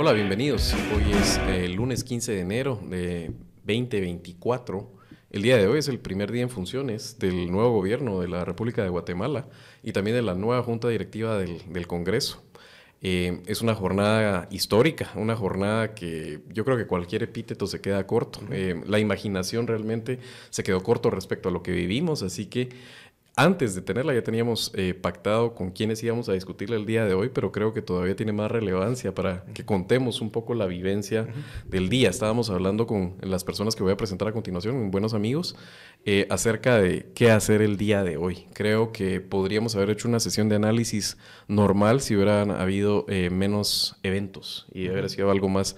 Hola, bienvenidos. Hoy es el lunes 15 de enero de 2024. El día de hoy es el primer día en funciones del nuevo gobierno de la República de Guatemala y también de la nueva Junta Directiva del, Congreso. Eh, es una jornada histórica, una jornada que yo creo que cualquier epíteto se queda corto. Eh, la imaginación realmente se quedó corto respecto a lo que vivimos, así que antes de tenerla ya teníamos eh, pactado con quiénes íbamos a discutirla el día de hoy, pero creo que todavía tiene más relevancia para que contemos un poco la vivencia del día. Estábamos hablando con las personas que voy a presentar a continuación, buenos amigos, eh, acerca de qué hacer el día de hoy. Creo que podríamos haber hecho una sesión de análisis normal si hubieran habido eh, menos eventos y hubiera sido algo más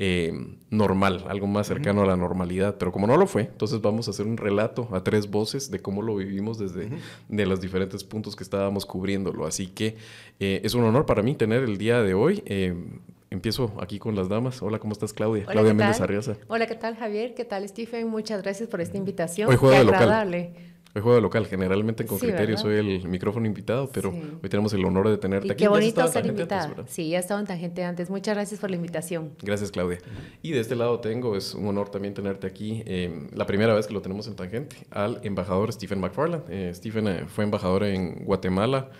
eh, normal, algo más cercano a la normalidad. Pero como no lo fue, entonces vamos a hacer un relato a tres voces de cómo lo vivimos desde de los diferentes puntos que estábamos cubriéndolo. Así que eh, es un honor para mí tener el día de hoy. Eh, empiezo aquí con las damas. Hola, ¿cómo estás, Claudia? Claudia Méndez Arriaza. Hola, ¿qué tal, Javier? ¿Qué tal, Stephen? Muchas gracias por esta invitación. Hoy Qué agradable. Hoy juego local, generalmente con criterio soy el micrófono invitado, pero hoy tenemos el honor de tenerte aquí. Qué bonito ser invitada. sí, ya estaba en tangente antes. Muchas gracias por la invitación. Gracias, Claudia. Y de este lado tengo, es un honor también tenerte aquí, eh, la primera vez que lo tenemos en tangente, al embajador Stephen McFarland. Eh, Stephen eh, fue embajador en Guatemala.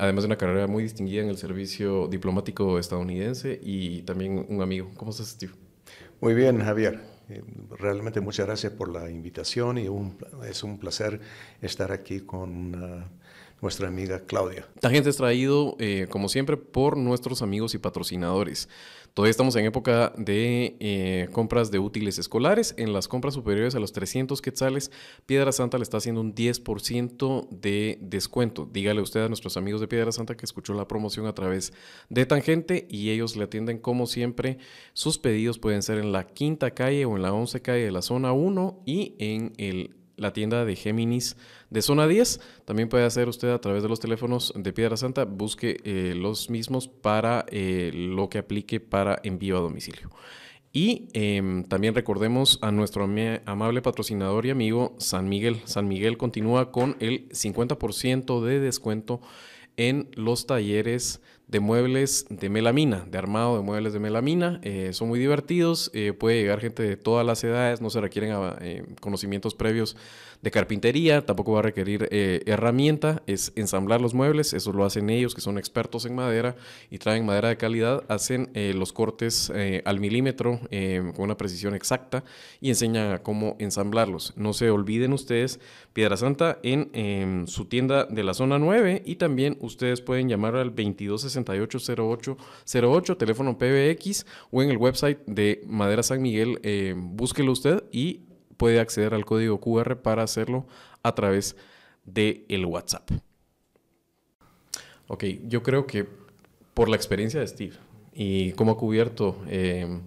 además de una carrera muy distinguida en el servicio diplomático estadounidense y también un amigo. ¿Cómo estás, Steve? Muy bien, Javier. Eh, realmente muchas gracias por la invitación y es un placer estar aquí con uh, nuestra amiga Claudia. La gente es traído, eh, como siempre, por nuestros amigos y patrocinadores. Todavía estamos en época de eh, compras de útiles escolares. En las compras superiores a los 300 quetzales, Piedra Santa le está haciendo un 10% de descuento. Dígale usted a nuestros amigos de Piedra Santa que escuchó la promoción a través de Tangente y ellos le atienden como siempre. Sus pedidos pueden ser en la quinta calle o en la once calle de la zona 1 y en el la tienda de Géminis de zona 10. También puede hacer usted a través de los teléfonos de Piedra Santa, busque eh, los mismos para eh, lo que aplique para envío a domicilio. Y em, también recordemos a nuestro amable patrocinador y amigo San Miguel. San Miguel continúa con el 50% de descuento en los talleres de muebles de melamina, de armado de muebles de melamina. Eh, son muy divertidos, eh, puede llegar gente de todas las edades, no se requieren eh, conocimientos previos de carpintería, tampoco va a requerir herramienta, es ensamblar los muebles, eso lo hacen ellos que son expertos en madera y traen madera de calidad, hacen los cortes al milímetro con una precisión exacta y enseñan cómo ensamblarlos. No se olviden ustedes, Piedra Santa en, su tienda de la zona 9 y también ustedes pueden llamar al 2260 680808, teléfono PBX o en el website de Madera San Miguel. Eh, búsquelo usted y puede acceder al código QR para hacerlo a través del el WhatsApp. Ok, yo creo que por la experiencia de Steve y cómo ha cubierto eh,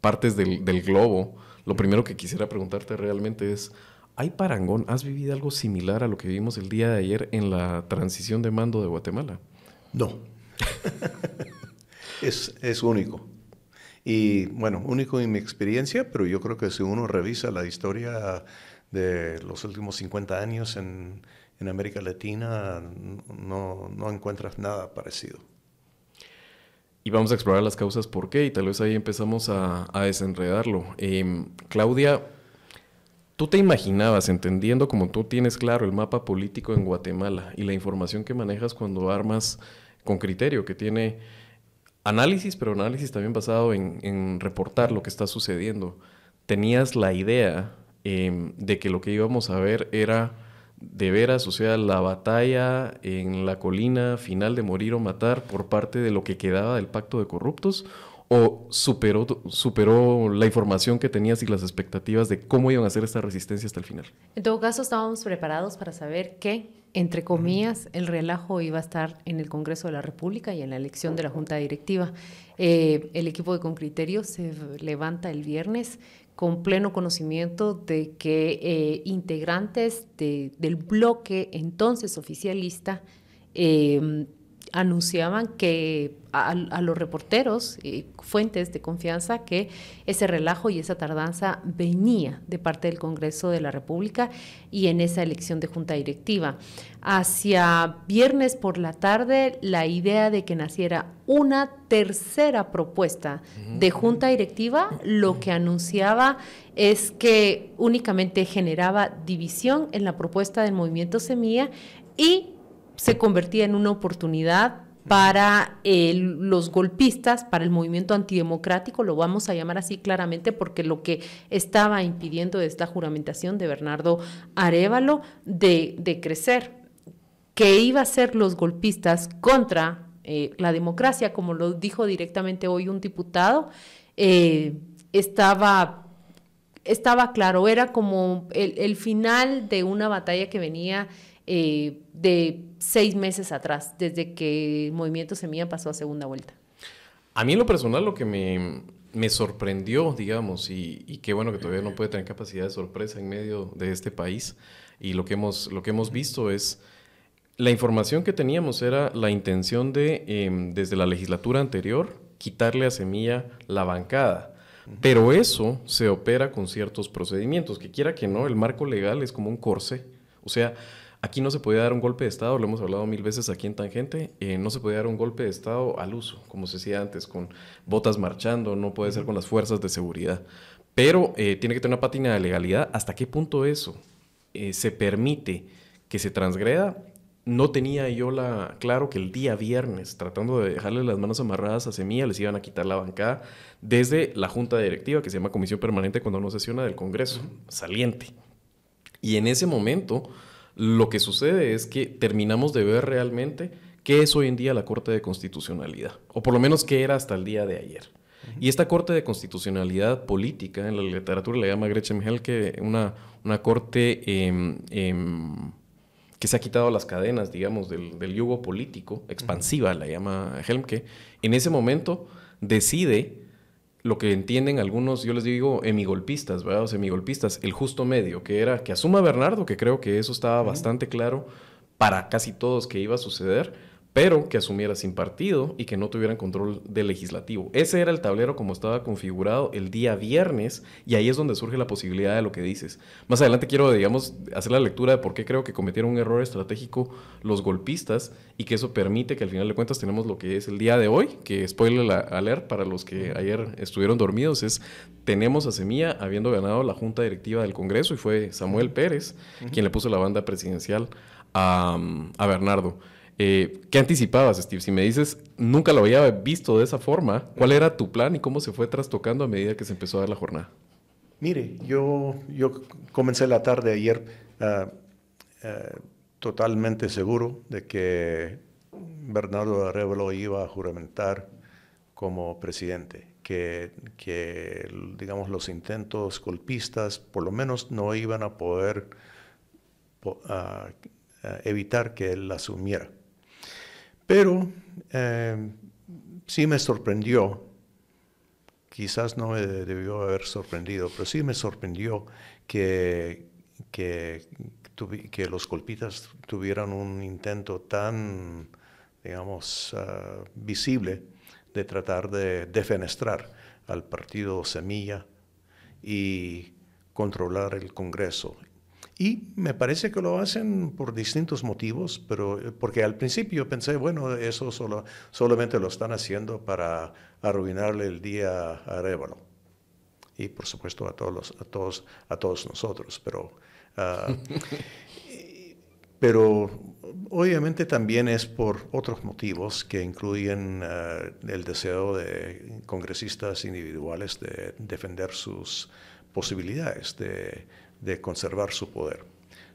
partes del, del, globo, lo primero que quisiera preguntarte realmente es, ¿hay parangón? ¿Has vivido algo similar a lo que vimos el día de ayer en la transición de mando de Guatemala? No, es, es único. Y bueno, único en mi experiencia, pero yo creo que si uno revisa la historia de los últimos 50 años en, en América Latina, no, no, encuentras nada parecido. Y vamos a explorar las causas por qué, y tal vez ahí empezamos a, a desenredarlo. Em, Claudia, ¿tú te imaginabas, entendiendo como tú tienes claro el mapa político en Guatemala y la información que manejas cuando armas con criterio, que tiene análisis, pero análisis también basado en, reportar lo que está sucediendo. Tenías la idea em, de que lo que íbamos a ver era de veras, o sea, la batalla en la colina final de morir o matar por parte de lo que quedaba del pacto de corruptos, o superó, superó la información que tenías y las expectativas de cómo iban a hacer esta resistencia hasta el final? En todo caso, estábamos preparados para saber que, entre comillas, el relajo iba a estar en el Congreso de la República y en la elección de la Junta Directiva. Eh, el equipo de Con Criterio se levanta el viernes con pleno conocimiento de que eh, integrantes del bloque entonces oficialista eh, anunciaban que a, los reporteros y fuentes de confianza que ese relajo y esa tardanza venía de parte del Congreso de la República y en esa elección de junta directiva. Hacia viernes por la tarde, la idea de que naciera una tercera propuesta de junta directiva, lo que anunciaba es que únicamente generaba división en la propuesta del movimiento Semilla y se convertía en una oportunidad para los golpistas, para el movimiento antidemocrático, lo vamos a llamar así claramente, porque lo que estaba impidiendo es la juramentación de Bernardo Arevalo de, crecer, que iba a ser los golpistas contra eh, la democracia, como lo dijo directamente hoy un diputado, eh, estaba estaba claro, era como el, final de una batalla que venía eh, de seis meses atrás, desde que Movimiento Semilla pasó a segunda vuelta. A mí en lo personal lo que me, sorprendió, digamos, y, qué bueno que todavía no puede tener capacidad de sorpresa en medio de este país, y lo que hemos, lo que hemos visto es, la información que teníamos era la intención de, em, desde la legislatura anterior, quitarle a Semilla la bancada. Pero eso se opera con ciertos procedimientos, que quiera que no, el marco legal es como un corsé. O sea, Aquí no se puede dar un golpe de Estado, lo hemos hablado mil veces aquí en Tangente, eh, no se puede dar un golpe de Estado al uso, como se decía antes, con botas marchando, no puede ser con las fuerzas de seguridad. Pero eh, tiene que tener una pátina de legalidad. ¿Hasta qué punto eso eh, se permite que se transgreda? No tenía yo la claro que el día viernes, tratando de dejarle las manos amarradas a Semilla, les iban a quitar la bancada desde la junta directiva, que se llama Comisión Permanente cuando no sesiona del Congreso, saliente. Y en ese momento lo que sucede es que terminamos de ver realmente qué es hoy en día la Corte de Constitucionalidad, o por lo menos qué era hasta el día de ayer. Y esta Corte de Constitucionalidad Política, en la literatura le llama Gretchen Helke una, una corte em, em, que se ha quitado las cadenas, digamos, del, del yugo político, expansiva, la llama Helmke, en ese momento decide lo que entienden algunos, yo les digo, emigolpistas, ¿verdad? O semigolpistas, el justo medio, que era que asuma Bernardo, que creo que eso estaba bastante claro para casi todos que iba a suceder, pero que asumiera sin partido y que no tuvieran control del legislativo. Ese era el tablero como estaba configurado el día viernes y ahí es donde surge la posibilidad de lo que dices. Más adelante quiero, digamos, hacer la lectura de por qué creo que cometieron un error estratégico los golpistas y que eso permite que al final de cuentas tenemos lo que es el día de hoy, que spoiler alert para los que ayer estuvieron dormidos, es tenemos a Semilla habiendo ganado la junta directiva del Congreso y fue Samuel Pérez quien le puso la banda presidencial a, a Bernardo. Eh, ¿Qué anticipabas, Steve? Si me dices, nunca lo había visto de esa forma, ¿cuál era tu plan y cómo se fue trastocando a medida que se empezó a dar la jornada? Mire, yo, yo comencé la tarde ayer ah, ah, totalmente seguro de que Bernardo Arevalo iba a juramentar como presidente, que, que, digamos los intentos golpistas por lo menos no iban a poder ah, evitar que él asumiera. Pero eh, sí me sorprendió, quizás no me debió haber sorprendido, pero sí me sorprendió que, que, los golpistas tuvieran un intento tan, digamos, ah, visible de tratar de defenestrar al partido Semilla y controlar el Congreso y me parece que lo hacen por distintos motivos, pero eh, porque al principio pensé, bueno, eso solo, solamente lo están haciendo para arruinarle el día a Arevalo. Y por supuesto a todos, a todos, a todos nosotros. Pero, ah, pero obviamente también es por otros motivos que incluyen ah, el deseo de congresistas individuales de defender sus posibilidades de de conservar su poder,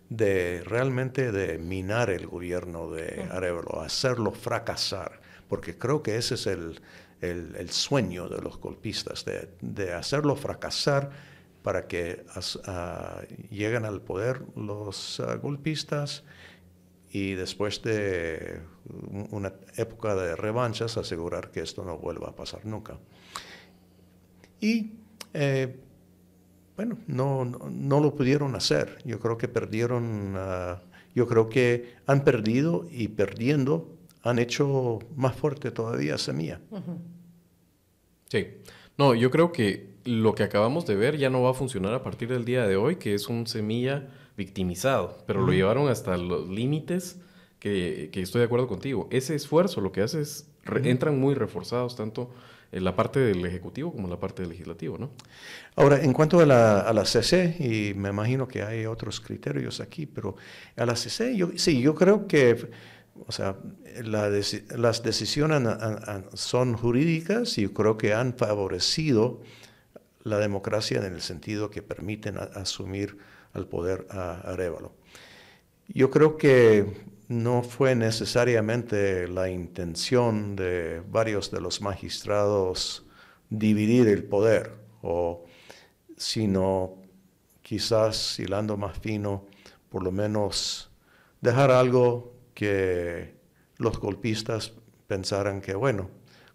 de realmente de minar el gobierno de Arevalo, hacerlo fracasar, porque creo que ese es el, el, sueño de los golpistas, de, de hacerlo fracasar para que lleguen al poder los ah, golpistas y después de una época de revanchas asegurar que esto no vuelva a pasar nunca. Y eh, bueno, no, no, lo pudieron hacer. Yo creo que perdieron, ah, yo creo que han perdido y perdiendo han hecho más fuerte todavía Semilla. Sí. No, yo creo que lo que acabamos de ver ya no va a funcionar a partir del día de hoy, que es un Semilla victimizado, pero lo llevaron hasta los límites que, estoy de acuerdo contigo. Ese esfuerzo lo que hace es, entran muy reforzados tanto en la parte del Ejecutivo como en la parte del Legislativo, ¿no? Ahora, en cuanto a la, a la CC, y me imagino que hay otros criterios aquí, pero a la CC, yo, sí, yo creo que o sea, las decisiones son jurídicas y creo que han favorecido la democracia en el sentido que permiten asumir al poder a Arevalo. Yo creo que no fue necesariamente la intención de varios de los magistrados dividir el poder, sino quizás, hilando más fino, por lo menos dejar algo que los golpistas pensaran que, bueno,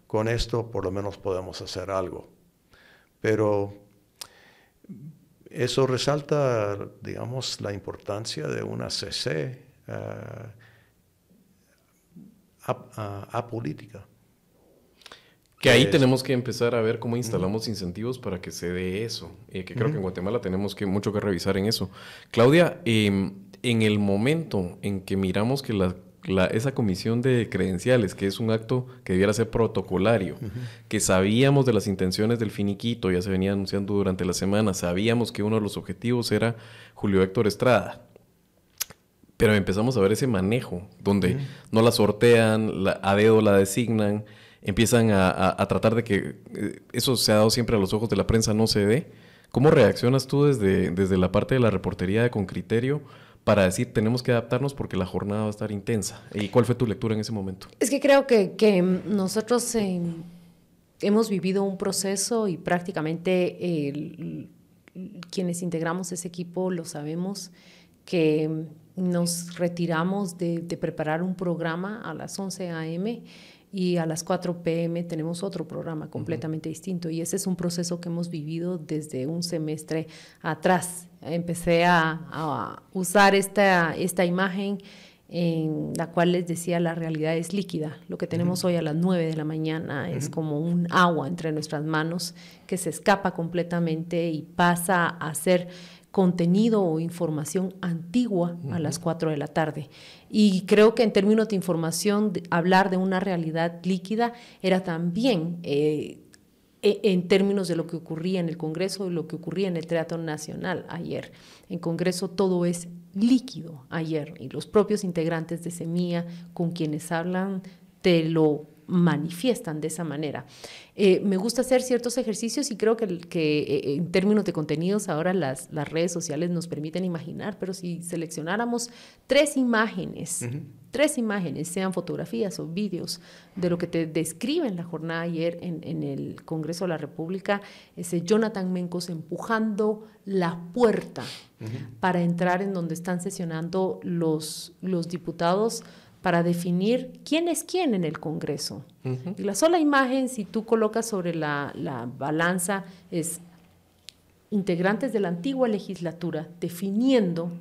con esto por lo menos podemos hacer algo. Pero eso resalta, digamos, la importancia de una CC apolítica. Que ahí tenemos que empezar a ver cómo instalamos incentivos para que se dé eso. Eh, que creo que en Guatemala tenemos que mucho que revisar en eso. Claudia, em, en el momento en que miramos que la, esa comisión de credenciales, que es un acto que debiera ser protocolario, que sabíamos de las intenciones del finiquito, ya se venía anunciando durante la semana, sabíamos que uno de los objetivos era Julio Héctor Estrada. Pero empezamos a ver ese manejo, donde no la sortean, a dedo la designan, empiezan a, tratar de que eh, eso se ha dado siempre a los ojos de la prensa, no se dé. ¿Cómo reaccionas tú desde, desde la parte de la reportería de con criterio para decir tenemos que adaptarnos porque la jornada va a estar intensa? ¿Y cuál fue tu lectura en ese momento? Es que creo que, nosotros eh, hemos vivido un proceso y prácticamente quienes integramos ese equipo lo sabemos que nos retiramos de, preparar un programa a las 11 a.m. y a las 4 p.m. tenemos otro programa completamente distinto. Y ese es un proceso que hemos vivido desde un semestre atrás. Empecé a, usar esta, esta imagen en la cual les decía la realidad es líquida. Lo que tenemos hoy a las 9 de la mañana es como un agua entre nuestras manos que se escapa completamente y pasa a ser contenido o información antigua a las 4 de la tarde. Y creo que en términos de información, hablar de una realidad líquida era también eh, e, en términos de lo que ocurría en el Congreso y lo que ocurría en el Teatro Nacional ayer. En Congreso todo es líquido ayer y los propios integrantes de Semilla con quienes hablan te lo manifiestan de esa manera. Eh, me gusta hacer ciertos ejercicios y creo que, que eh, en términos de contenidos ahora las, las, redes sociales nos permiten imaginar, pero si seleccionáramos tres imágenes, tres imágenes, sean fotografías o vídeos, de lo que te describe la jornada ayer en, en el Congreso de la República, ese Jonathan Mencos empujando la puerta para entrar en donde están sesionando los, los diputados para definir quién es quién en el Congreso. Y la sola imagen, si tú colocas sobre la, la, balanza, es integrantes de la antigua legislatura definiendo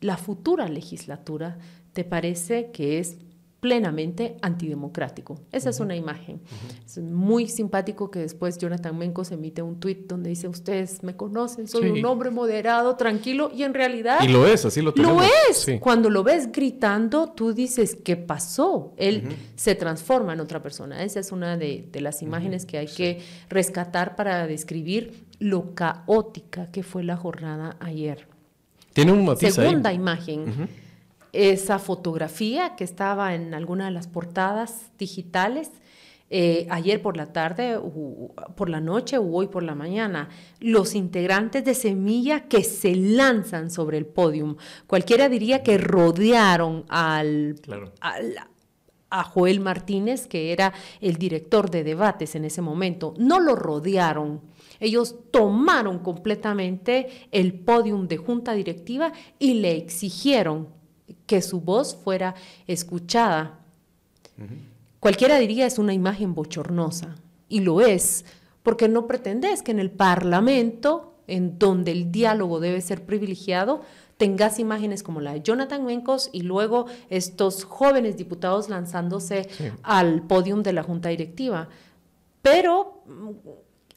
la futura legislatura, ¿te parece que es plenamente antidemocrático. Esa es una imagen. Es muy simpático que después Jonathan Mencos emite un tuit donde dice, ustedes me conocen, soy un hombre moderado, tranquilo, y en realidad... Y lo es, así lo tenemos. Lo es. Cuando lo ves gritando, tú dices, ¿qué pasó? Él se transforma en otra persona. Esa es una de, las imágenes que hay que rescatar para describir lo caótica que fue la jornada ayer. Tiene un matiz Segunda imagen esa fotografía que estaba en alguna de las portadas digitales. Eh, ayer por la tarde, por la noche o hoy por la mañana, los integrantes de Semilla que se lanzan sobre el podium. Cualquiera diría que rodearon al, a Joel Martínez, que era el director de debates en ese momento. No lo rodearon. Ellos tomaron completamente el podium de junta directiva y le exigieron que su voz fuera escuchada. Cualquiera diría es una imagen bochornosa, y lo es, porque no pretendes que en el Parlamento, en donde el diálogo debe ser privilegiado, tengas imágenes como la de Jonathan Mencos y luego estos jóvenes diputados lanzándose al podium de la Junta Directiva. Pero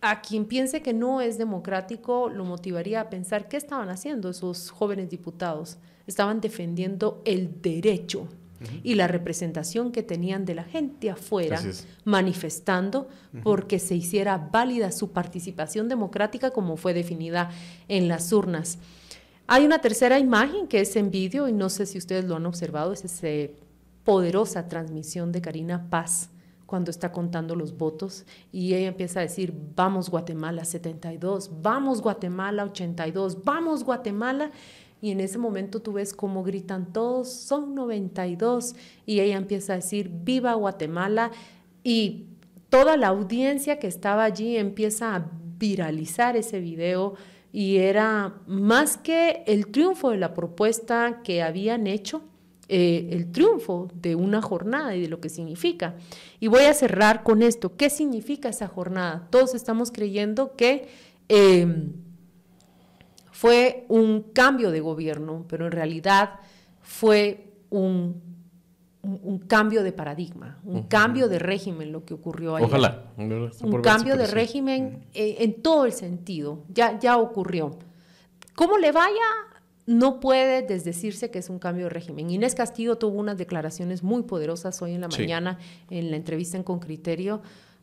a quien piense que no es democrático lo motivaría a pensar qué estaban haciendo esos jóvenes diputados. Estaban defendiendo el derecho y la representación que tenían de la gente afuera, manifestando porque se hiciera válida su participación democrática como fue definida en las urnas. Hay una tercera imagen que es en vídeo y no sé si ustedes lo han observado, es esa poderosa transmisión de Karina Paz cuando está contando los votos y ella empieza a decir, vamos Guatemala 72, vamos Guatemala 82, vamos Guatemala. Y en ese momento tú ves cómo gritan todos, son 92. Y ella empieza a decir, viva Guatemala. Y toda la audiencia que estaba allí empieza a viralizar ese video. Y era más que el triunfo de la propuesta que habían hecho, eh, el triunfo de una jornada y de lo que significa. Y voy a cerrar con esto. ¿Qué significa esa jornada? Todos estamos creyendo que em, fue un cambio de gobierno, pero en realidad fue un, un, cambio de paradigma, un cambio de régimen lo que ocurrió ahí. Ojalá. Un cambio de régimen eh, en todo el sentido. Ya, ya ocurrió. ¿Cómo le vaya? no puede desdecirse que es un cambio de régimen. Inés Castillo tuvo unas declaraciones muy poderosas hoy en la mañana en la entrevista en Con Criterio,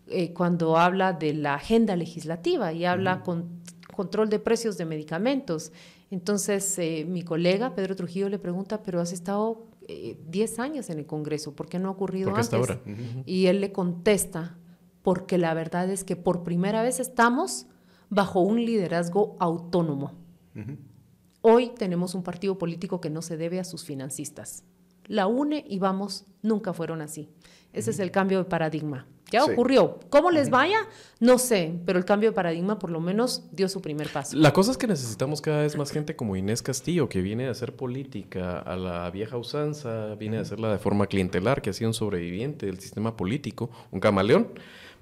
eh, cuando habla de la agenda legislativa y habla con control de precios de medicamentos. Entonces, eh, mi colega Pedro Trujillo le pregunta, pero has estado 10 eh, años en el Congreso, ¿por qué no ha ocurrido antes? ahora? Y él le contesta, porque la verdad es que por primera vez estamos bajo un liderazgo autónomo. Hoy tenemos un partido político que no se debe a sus financistas. La UNE y Vamos nunca fueron así. Ese es el cambio de paradigma. Ya ocurrió. ¿Cómo les vaya? No sé, pero el cambio de paradigma por lo menos dio su primer paso. La cosa es que necesitamos cada vez más gente como Inés Castillo, que viene a hacer política a la vieja usanza, viene a hacerla de forma clientelar, que ha sido un sobreviviente del sistema político, un camaleón,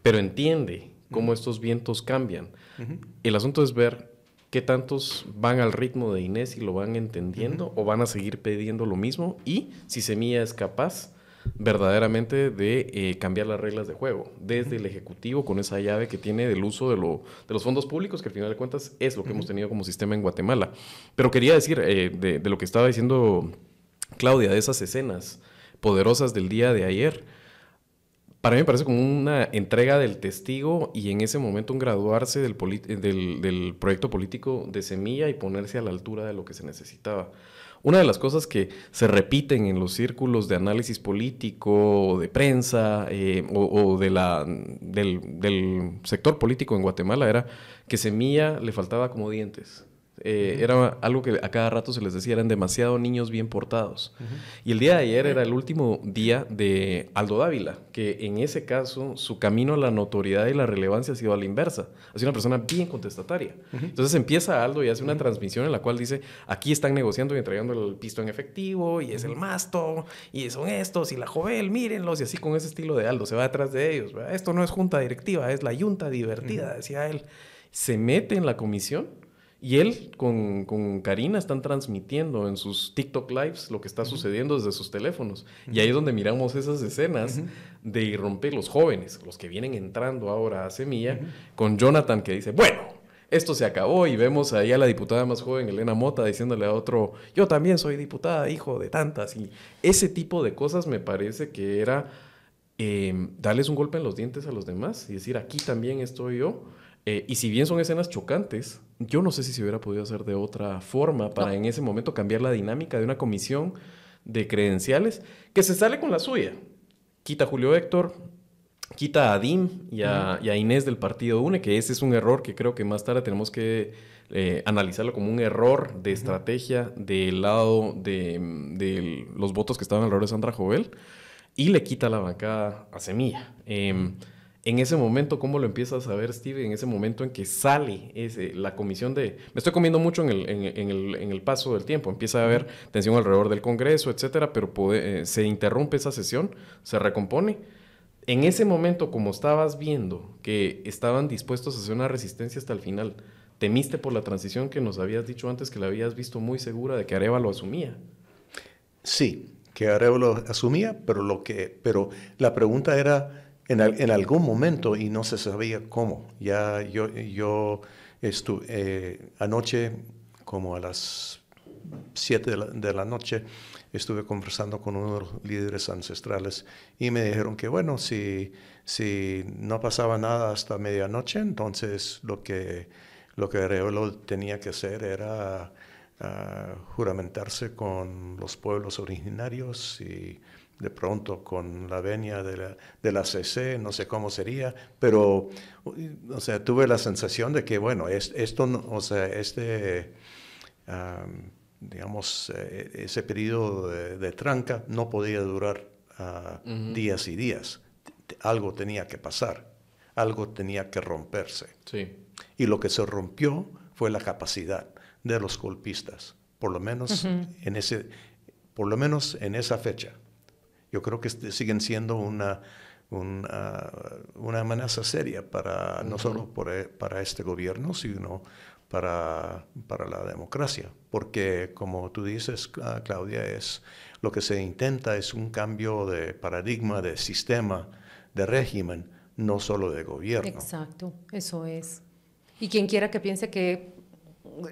pero entiende cómo estos vientos cambian. El asunto es ver qué tantos van al ritmo de Inés y lo van entendiendo o van a seguir pidiendo lo mismo y si Semilla es capaz verdaderamente de eh, cambiar las reglas de juego desde el Ejecutivo con esa llave que tiene del uso de, lo, de, los fondos públicos, que al final de cuentas es lo que hemos tenido como sistema en Guatemala. Pero quería decir eh, de, de, lo que estaba diciendo Claudia, de esas escenas poderosas del día de ayer para mí me parece como una entrega del testigo y en ese momento un graduarse del, del, proyecto político de semilla y ponerse a la altura de lo que se necesitaba. Una de las cosas que se repiten en los círculos de análisis político, de prensa eh, o, de la, del, del sector político en Guatemala era que Semilla le faltaba como dientes. Eh, era algo que a cada rato se les decía, eran demasiado niños bien portados. Y el día de ayer era el último día de Aldo Dávila, que en ese caso su camino a la notoriedad y la relevancia ha sido a la inversa. Ha sido una persona bien contestataria. Entonces empieza Aldo y hace una transmisión en la cual dice, aquí están negociando y entregando el pisto en efectivo, y es el masto, y son estos, y la Jovel, mírenlos, y así con ese estilo de Aldo, se va detrás de ellos. Esto no es junta directiva, es la yunta divertida, decía él. Se mete en la comisión y él con, con, Karina están transmitiendo en sus TikTok lives lo que está sucediendo desde sus teléfonos. Y ahí es donde miramos esas escenas de irromper los jóvenes, los que vienen entrando ahora a Semilla, con Jonathan que dice, bueno, esto se acabó y vemos ahí a la diputada más joven, Elena Mota, diciéndole a otro, yo también soy diputada, hijo de tantas. Y ese tipo de cosas me parece que era eh, darles un golpe en los dientes a los demás y decir, aquí también estoy yo eh, y si bien son escenas chocantes, yo no sé si se hubiera podido hacer de otra forma para en ese momento cambiar la dinámica de una comisión de credenciales que se sale con la suya. Quita a Julio Héctor, quita a Adim y a, Inés del partido UNE, que ese es un error que creo que más tarde tenemos que eh, analizarlo como un error de estrategia del lado de, los votos que estaban alrededor de Sandra Jovel, y le quita la bancada a Semilla. Em, en ese momento, ¿cómo lo empiezas a ver, Steve? En ese momento en que sale ese, la comisión de... Me estoy comiendo mucho en el, en, el, en el, paso del tiempo. Empieza a haber tensión alrededor del Congreso, etcétera, pero eh, se interrumpe esa sesión, se recompone. En ese momento, como estabas viendo que estaban dispuestos a hacer una resistencia hasta el final, temiste por la transición que nos habías dicho antes que la habías visto muy segura de que Arevalo asumía. Sí, que Arevalo asumía, pero, lo que, pero la pregunta era en, en algún momento y no se sabía cómo. Ya yo, yo estuve eh, anoche, como a las 7 de la, de la noche, estuve conversando con uno de los líderes ancestrales y me dijeron que, bueno, si, si no pasaba nada hasta medianoche, entonces lo que, lo que Arevalo tenía que hacer era uh, juramentarse con los pueblos originarios y de pronto con la venia de la, de la CC, no sé cómo sería, pero, o sea, tuve la sensación de que, bueno, es, esto, o sea, este... Um, digamos, eh, ese periodo de, tranca no podía durar uh, días y días. Algo tenía que pasar, algo tenía que romperse. Sí. Y lo que se rompió fue la capacidad de los golpistas, por lo menos, en, ese, por lo menos en esa fecha. Yo creo que siguen siendo una, una, una amenaza seria para, no solo por, eh, para este gobierno, sino para, para la democracia, porque como tú dices, Claudia, es lo que se intenta es un cambio de paradigma, de sistema, de régimen, no solo de gobierno. Exacto, eso es. Y quien quiera que piense que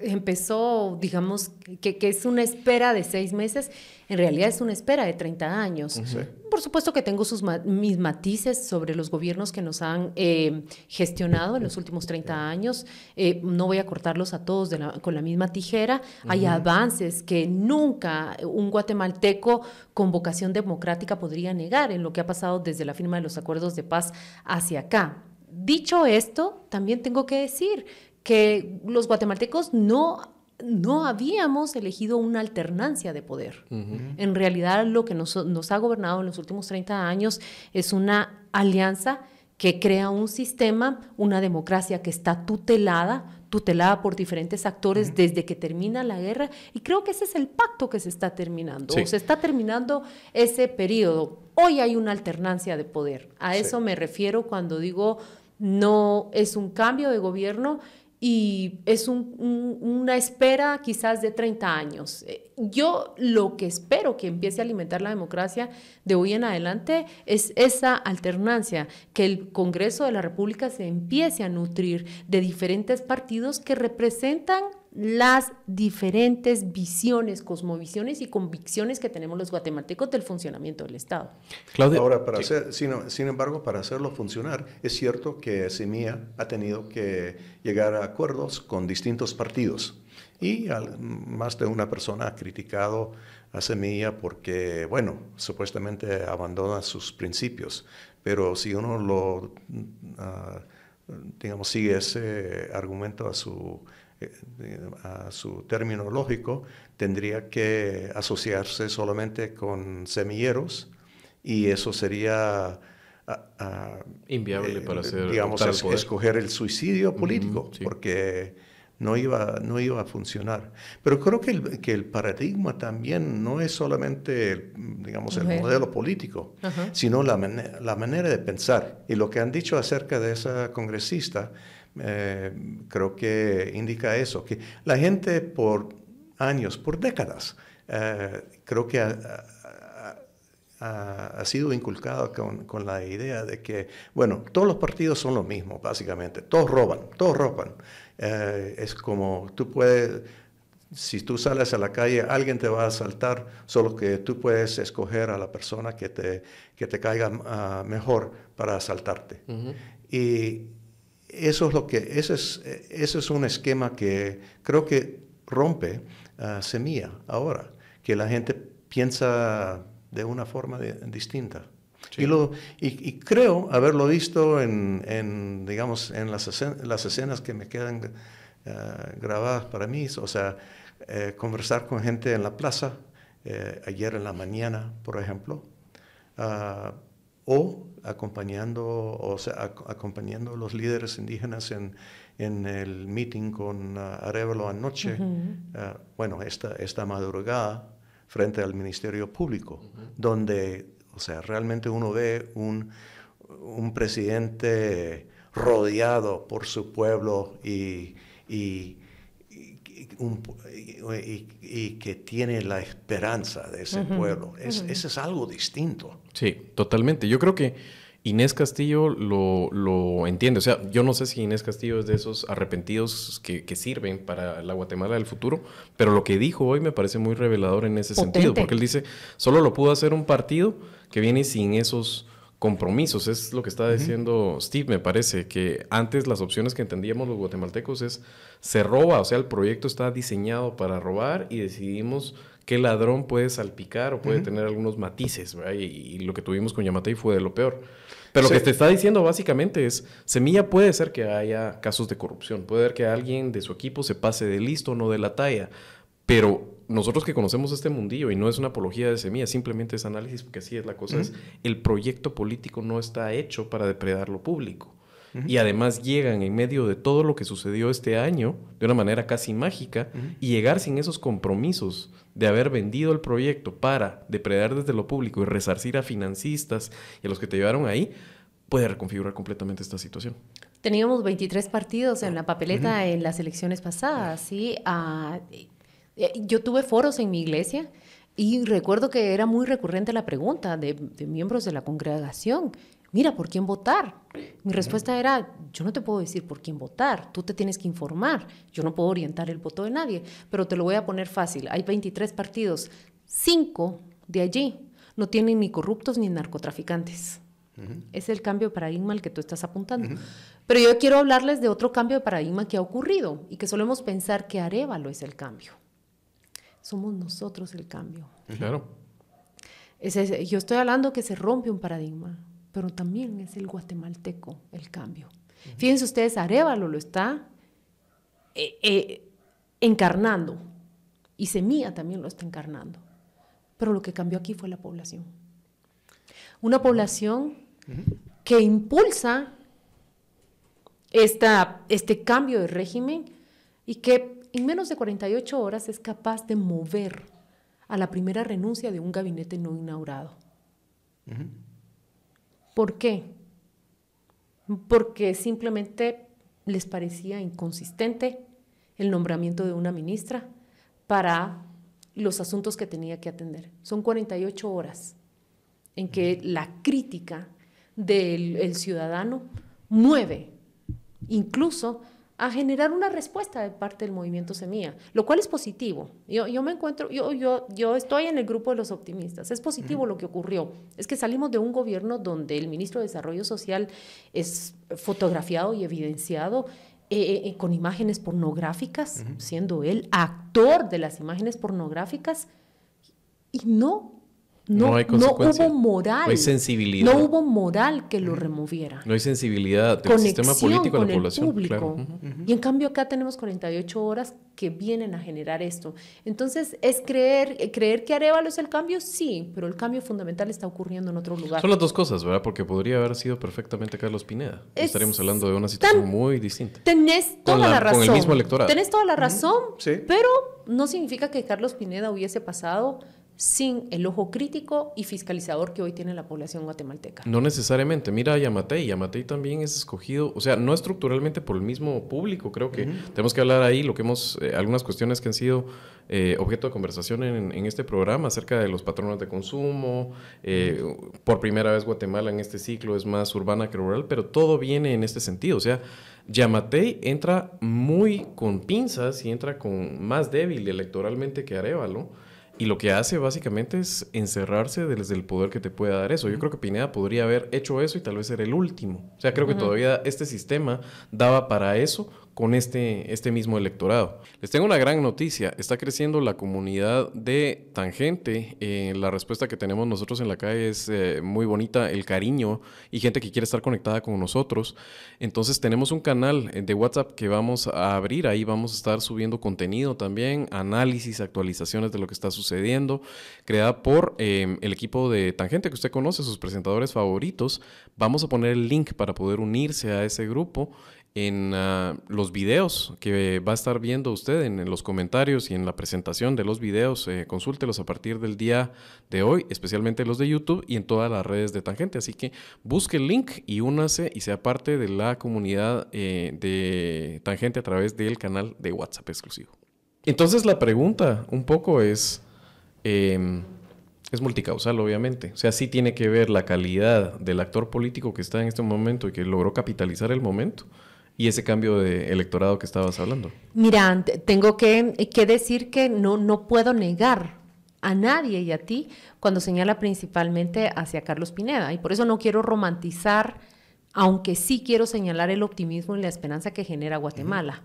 empezó, digamos, que, que, es una espera de seis meses, en realidad es una espera de 30 años. Por supuesto que tengo sus mis matices sobre los gobiernos que nos han eh, gestionado en los últimos 30 años. Eh, no voy a cortarlos a todos con la misma tijera. Hay avances que nunca un guatemalteco con vocación democrática podría negar en lo que ha pasado desde la firma de los acuerdos de paz hacia acá. Dicho esto, también tengo que decir que los guatemaltecos no no habíamos elegido una alternancia de poder. En realidad lo que nos, ha gobernado en los últimos 30 años es una alianza que crea un sistema, una democracia que está tutelada, tutelada por diferentes actores desde que termina la guerra. Y creo que ese es el pacto que se está terminando. Se está terminando ese periodo. Hoy hay una alternancia de poder. A eso me refiero cuando digo no es un cambio de gobierno, y es una espera quizás de 30 años. Eh, yo lo que espero que empiece a alimentar la democracia de hoy en adelante es esa alternancia, que el Congreso de la República se empiece a nutrir de diferentes partidos que representan las diferentes visiones, cosmovisiones y convicciones que tenemos los guatemaltecos del funcionamiento del Estado. Ahora, para hacer, sin, embargo, para hacerlo funcionar, es cierto que Semilla ha tenido que llegar a acuerdos con distintos partidos. Y más de una persona ha criticado a Semilla porque, bueno, supuestamente abandona sus principios. Pero si uno lo, uh, digamos, sigue ese argumento a su a su término lógico, tendría que asociarse solamente con semilleros y eso sería inviable eh, para hacer digamos escoger el suicidio político porque no iba no iba a funcionar. Pero creo que el, que el paradigma también no es solamente digamos el modelo político sino la, la manera de pensar. Y lo que han dicho acerca de esa congresista eh, creo que indica eso, que la gente por años, por décadas, eh, creo que ha, sido inculcado con, con, la idea de que, bueno, todos los partidos son lo mismo, básicamente, todos roban, todos roban. Eh, es como tú puedes, si tú sales a la calle, alguien te va a asaltar, solo que tú puedes escoger a la persona que te, que te caiga ah, mejor para asaltarte. Y eso es lo que, ese es, ese es un esquema que creo que rompe uh, Semilla ahora, que la gente piensa de una forma distinta. Y, lo, y, creo haberlo visto en, en digamos, en las, escenas, las escenas que me quedan uh, grabadas para mí, o sea, eh, conversar con gente en la plaza, eh, ayer en la mañana, por ejemplo, uh, o acompañando, o sea, acompañando a los líderes indígenas en, en el meeting con uh, Arevalo anoche, uh, bueno, esta, esta madrugada, frente al Ministerio Público, donde, o sea, realmente uno ve un, un presidente rodeado por su pueblo y, y, y, que tiene la esperanza de ese pueblo. Es, Eso es algo distinto. Sí, totalmente. Yo creo que Inés Castillo lo, lo, entiende. O sea, yo no sé si Inés Castillo es de esos arrepentidos que, que, sirven para la Guatemala del futuro, pero lo que dijo hoy me parece muy revelador en ese sentido, porque él dice, solo lo pudo hacer un partido que viene sin esos compromisos. Es lo que está diciendo Steve, me parece, que antes las opciones que entendíamos los guatemaltecos es se roba, o sea, el proyecto está diseñado para robar y decidimos qué ladrón puede salpicar o puede tener algunos matices, y, lo que tuvimos con Yamatei fue de lo peor. Pero lo que te está diciendo básicamente es, Semilla puede ser que haya casos de corrupción, puede ser que alguien de su equipo se pase de listo, no de la talla, pero nosotros que conocemos este mundillo, y no es una apología de semilla, simplemente es análisis, porque así es la cosa, es el proyecto político no está hecho para depredar lo público. Y además llegan en medio de todo lo que sucedió este año, de una manera casi mágica, y llegar sin esos compromisos de haber vendido el proyecto para depredar desde lo público y resarcir a financistas y a los que te llevaron ahí, puede reconfigurar completamente esta situación. Teníamos 23 partidos en la papeleta en las elecciones pasadas, ¿sí? Eh, yo tuve foros en mi iglesia y recuerdo que era muy recurrente la pregunta de, miembros de la congregación, mira, ¿por quién votar? Mi respuesta era, yo no te puedo decir por quién votar, tú te tienes que informar, yo no puedo orientar el voto de nadie, pero te lo voy a poner fácil, hay 23 partidos, 5 de allí no tienen ni corruptos ni narcotraficantes. Es el cambio de paradigma al que tú estás apuntando. Pero yo quiero hablarles de otro cambio de paradigma que ha ocurrido y que solemos pensar que Arevalo es el cambio somos nosotros el cambio. Claro. yo estoy hablando que se rompe un paradigma, pero también es el guatemalteco el cambio. Fíjense ustedes, Arevalo lo está eh, eh, encarnando y Semilla también lo está encarnando. Pero lo que cambió aquí fue la población. Una población que impulsa esta, este cambio de régimen y que en menos de 48 horas es capaz de mover a la primera renuncia de un gabinete no inaugurado. ¿Por qué? Porque simplemente les parecía inconsistente el nombramiento de una ministra para los asuntos que tenía que atender. Son 48 horas en que la crítica del ciudadano mueve incluso a generar una respuesta de parte del movimiento Semilla, lo cual es positivo. Yo, yo me encuentro, yo, yo, yo estoy en el grupo de los optimistas. Es positivo lo que ocurrió. Es que salimos de un gobierno donde el ministro de Desarrollo Social es fotografiado y evidenciado eh, eh, eh, con imágenes pornográficas, siendo él actor de las imágenes pornográficas, y no no, hubo moral. No hay sensibilidad. No hubo moral que lo removiera. No hay sensibilidad del sistema político de la población. Público. Y en cambio acá tenemos 48 horas que vienen a generar esto. Entonces, ¿es creer, creer que Arevalo es el cambio? Sí, pero el cambio fundamental está ocurriendo en otro lugar. Son las dos cosas, ¿verdad? Porque podría haber sido perfectamente Carlos Pineda. Estaríamos hablando de una situación muy distinta. Tenés toda la, razón. Con el mismo electorado. Tenés toda la razón, pero no significa que Carlos Pineda hubiese pasado sin el ojo crítico y fiscalizador que hoy tiene la población guatemalteca. No necesariamente. Mira a Yamatei. Yamatei también es escogido, o sea, no estructuralmente por el mismo público. Creo que tenemos que hablar ahí lo que hemos, eh, algunas cuestiones que han sido eh, objeto de conversación en, este programa acerca de los patrones de consumo. Eh, por primera vez Guatemala en este ciclo es más urbana que rural, pero todo viene en este sentido. O sea, Yamatei entra muy con pinzas y entra con más débil electoralmente que Arevalo y lo que hace básicamente es encerrarse desde el poder que te puede dar eso. Yo creo que Pineda podría haber hecho eso y tal vez ser el último. O sea, creo que todavía este sistema daba para eso con este, este mismo electorado. Les tengo una gran noticia. Está creciendo la comunidad de Tangente. Eh, la respuesta que tenemos nosotros en la calle es eh, muy bonita, el cariño y gente que quiere estar conectada con nosotros. Entonces tenemos un canal eh, de WhatsApp que vamos a abrir. Ahí vamos a estar subiendo contenido también, análisis, actualizaciones de lo que está sucediendo, creada por el equipo de Tangente que usted conoce, sus presentadores favoritos. Vamos a poner el link para poder unirse a ese grupo en ah, los videos que va a estar viendo usted en, los comentarios y en la presentación de los videos. Eh, consúltelos a partir del día de hoy, especialmente los de YouTube y en todas las redes de Tangente. Así que busque el link y únase y sea parte de la comunidad eh, de Tangente a través del canal de WhatsApp exclusivo. Entonces la pregunta un poco es... Em, es multicausal, obviamente. O sea, sí tiene que ver la calidad del actor político que está en este momento y que logró capitalizar el momento y ese cambio de electorado que estabas hablando. Mira, tengo que, que decir que no, no puedo negar a nadie y a ti cuando señala principalmente hacia Carlos Pineda. Y por eso no quiero romantizar, aunque sí quiero señalar el optimismo y la esperanza que genera Guatemala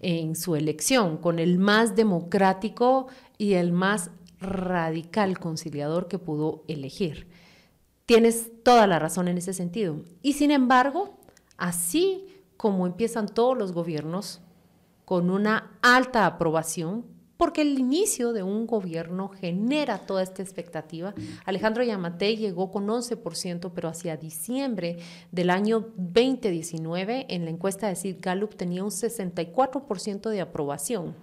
en su elección, con el más democrático y el más radical conciliador que pudo elegir. Tienes toda la razón en ese sentido. Y sin embargo, así como empiezan todos los gobiernos, con una alta aprobación, porque el inicio de un gobierno genera toda esta expectativa. Alejandro Yamatei llegó con 11%, pero hacia diciembre del año 2019, en la encuesta de Sid Gallup, tenía un 64% de aprobación.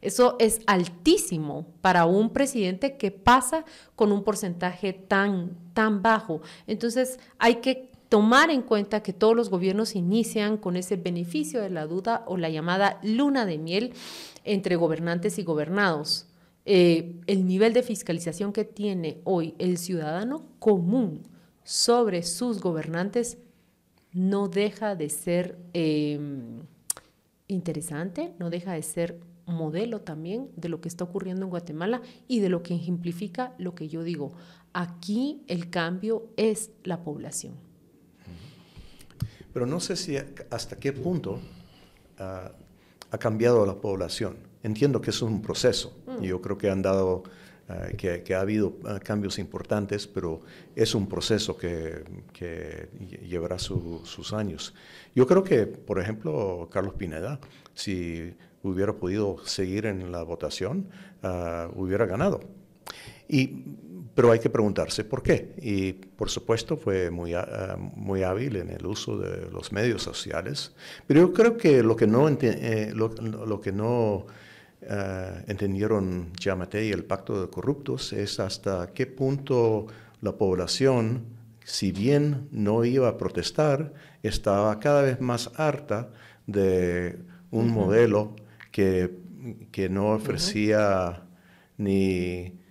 Eso es altísimo para un presidente que pasa con un porcentaje tan, tan bajo. Entonces hay que tomar en cuenta que todos los gobiernos inician con ese beneficio de la duda o la llamada luna de miel entre gobernantes y gobernados. Eh, el nivel de fiscalización que tiene hoy el ciudadano común sobre sus gobernantes no deja de ser em, interesante, no deja de ser modelo también de lo que está ocurriendo en Guatemala y de lo que ejemplifica lo que yo digo. Aquí el cambio es la población. Pero no sé si hasta qué punto ah, ha cambiado la población. Entiendo que es un proceso. Mm. Yo creo que han dado, ah, que, ha habido ah, cambios importantes, pero es un proceso que, llevará sus años. Yo creo que, por ejemplo, Carlos Pineda, si hubiera podido seguir en la votación, uh, hubiera ganado. Y, pero hay que preguntarse por qué. Y por supuesto fue muy, uh, muy hábil en el uso de los medios sociales. Pero yo creo que lo que no, eh, lo, lo, que no uh, entendieron Yamate y el pacto de corruptos es hasta qué punto la población, si bien no iba a protestar, estaba cada vez más harta de un modelo que, que no ofrecía ni,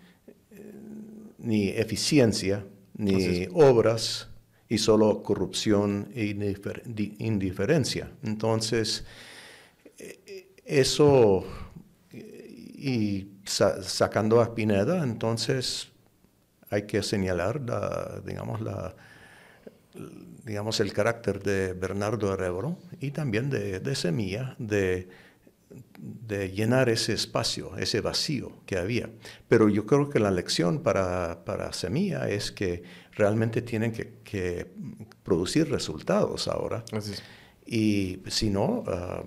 ni eficiencia, ni obras, y solo corrupción e indiferencia. Entonces, eso, y sacando a Pineda, entonces hay que señalar, la, digamos, la, digamos, el carácter de Bernardo Arevalo y también de, de Semilla, de de llenar ese espacio, ese vacío que había. Pero yo creo que la lección para, para Semilla es que realmente tienen que, producir resultados ahora. Y si no, ah,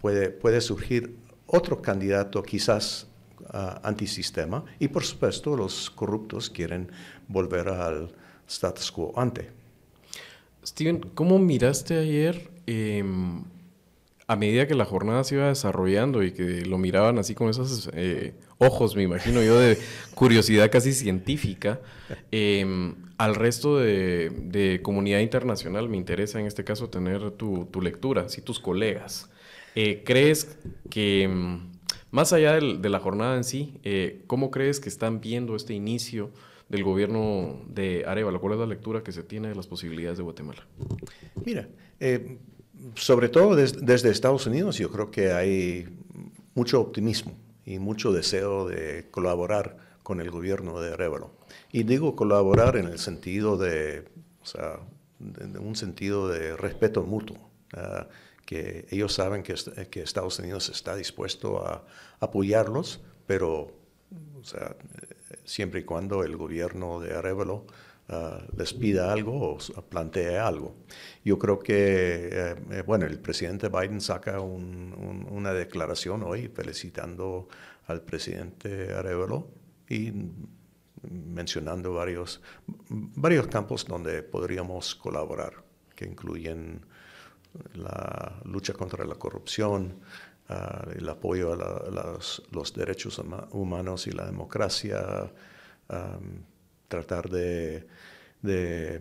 puede, puede surgir otro candidato quizás uh, antisistema y por supuesto los corruptos quieren volver al status quo ante. Steven, ¿cómo miraste ayer? Em, a medida que la jornada se iba desarrollando y que lo miraban así con esos eh, ojos, me imagino yo, de curiosidad casi científica, em, al resto de, comunidad internacional me interesa en este caso tener tu, lectura, si tus colegas. Eh, ¿Crees que, em, más allá de la jornada en sí, eh, cómo crees que están viendo este inicio del gobierno de Arevalo? ¿Cuál es la lectura que se tiene de las posibilidades de Guatemala? Mira, sobre todo desde Estados Unidos, yo creo que hay mucho optimismo y mucho deseo de colaborar con el gobierno de Arevalo. Y digo colaborar en el sentido de, o sea, un sentido de respeto mutuo, ah, que ellos saben que, Estados Unidos está dispuesto a apoyarlos, pero sea, siempre y cuando el gobierno de Arevalo Ah, les pida algo o plantee algo. Yo creo que, eh, eh, bueno, el presidente Biden saca una declaración hoy felicitando al presidente Arevalo y mencionando varios, varios campos donde podríamos colaborar, que incluyen la lucha contra la corrupción, ah, el apoyo a los, derechos humanos y la democracia, tratar de,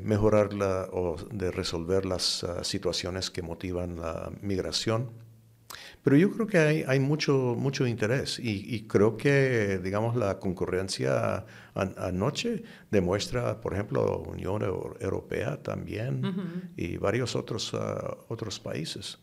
mejorar o de resolver las ah, situaciones que motivan la migración. Pero yo creo que hay, mucho, mucho interés y, creo que, digamos, la concurrencia anoche demuestra, por ejemplo, Unión Europea también y varios otros, ah, otros países.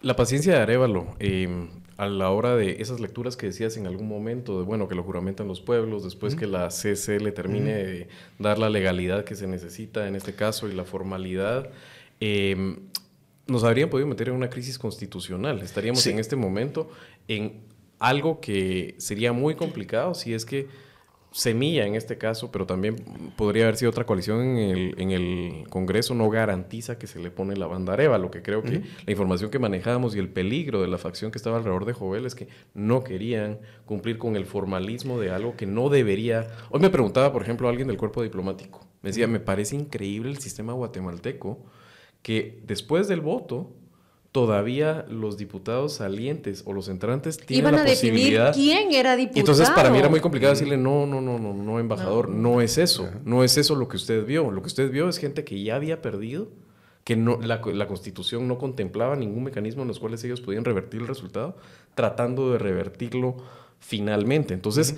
La paciencia de Arevalo, em, a la hora de esas lecturas que decías en algún momento, de bueno, que lo juramentan los pueblos, después que la CC termine de dar la legalidad que se necesita en este caso y la formalidad, eh, nos habrían podido meter en una crisis constitucional. Estaríamos en este momento en algo que sería muy complicado si es que Semilla en este caso, pero también podría haber sido otra coalición en el, en el Congreso, no garantiza que se le pone la banda areva. Lo que creo que la información que manejábamos y el peligro de la facción que estaba alrededor de Jovel es que no querían cumplir con el formalismo de algo que no debería. Hoy me preguntaba, por ejemplo, alguien del cuerpo diplomático. Me decía, me parece increíble el sistema guatemalteco que después del voto todavía los diputados salientes o los entrantes tienen la posibilidad. quién era diputado. Entonces para mí era muy complicado decirle no, no, no, no, no, embajador, no, es eso, no es eso lo que usted vio. Lo que usted vio es gente que ya había perdido, que no, la, Constitución no contemplaba ningún mecanismo en los cuales ellos podían revertir el resultado, tratando de revertirlo finalmente. Entonces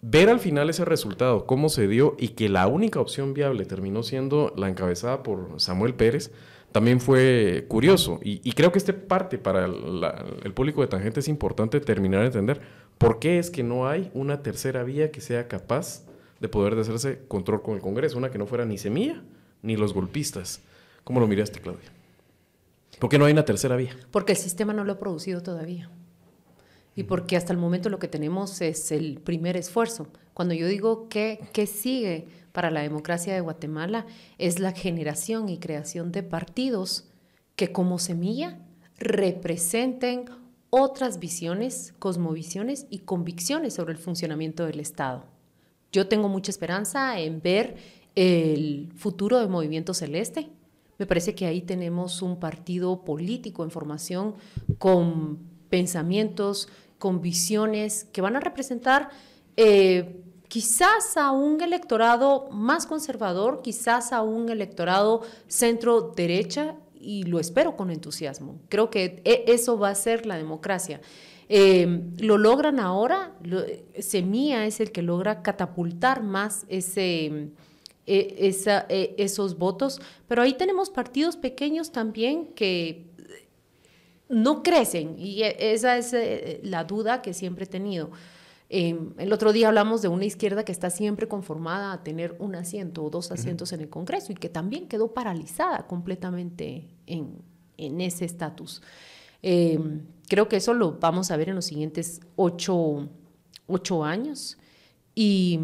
ver al final ese resultado, cómo se dio y que la única opción viable terminó siendo la encabezada por Samuel Pérez, también fue curioso. Y, creo que este parte para el público de Tangente es importante terminar de entender por qué es que no hay una tercera vía que sea capaz de poder hacerse control con el Congreso, una que no fuera ni Semilla ni los golpistas. ¿Cómo lo miraste, Claudia? ¿Por qué no hay una tercera vía? Porque el sistema no lo ha producido todavía y porque hasta el momento lo que tenemos es el primer esfuerzo. Cuando yo digo que, que sigue para la democracia de Guatemala es la generación y creación de partidos que como semilla representen otras visiones, cosmovisiones y convicciones sobre el funcionamiento del Estado. Yo tengo mucha esperanza en ver el futuro del Movimiento Celeste. Me parece que ahí tenemos un partido político en formación con pensamientos, con visiones que van a representar eh, quizás a un electorado más conservador, quizás a un electorado centro derecha, y lo espero con entusiasmo. Creo que e, eso va a ser la democracia. Eh, lo logran ahora, Semilla es el que logra catapultar más e, e, esos votos, pero ahí tenemos partidos pequeños también que no crecen y esa es eh, la duda que siempre he tenido. Em, el otro día hablamos de una izquierda que está siempre conformada a tener un asiento o dos asientos en el Congreso y que también quedó paralizada completamente en, ese estatus. Em, creo que eso lo vamos a ver en los siguientes ocho, ocho años. ¿Y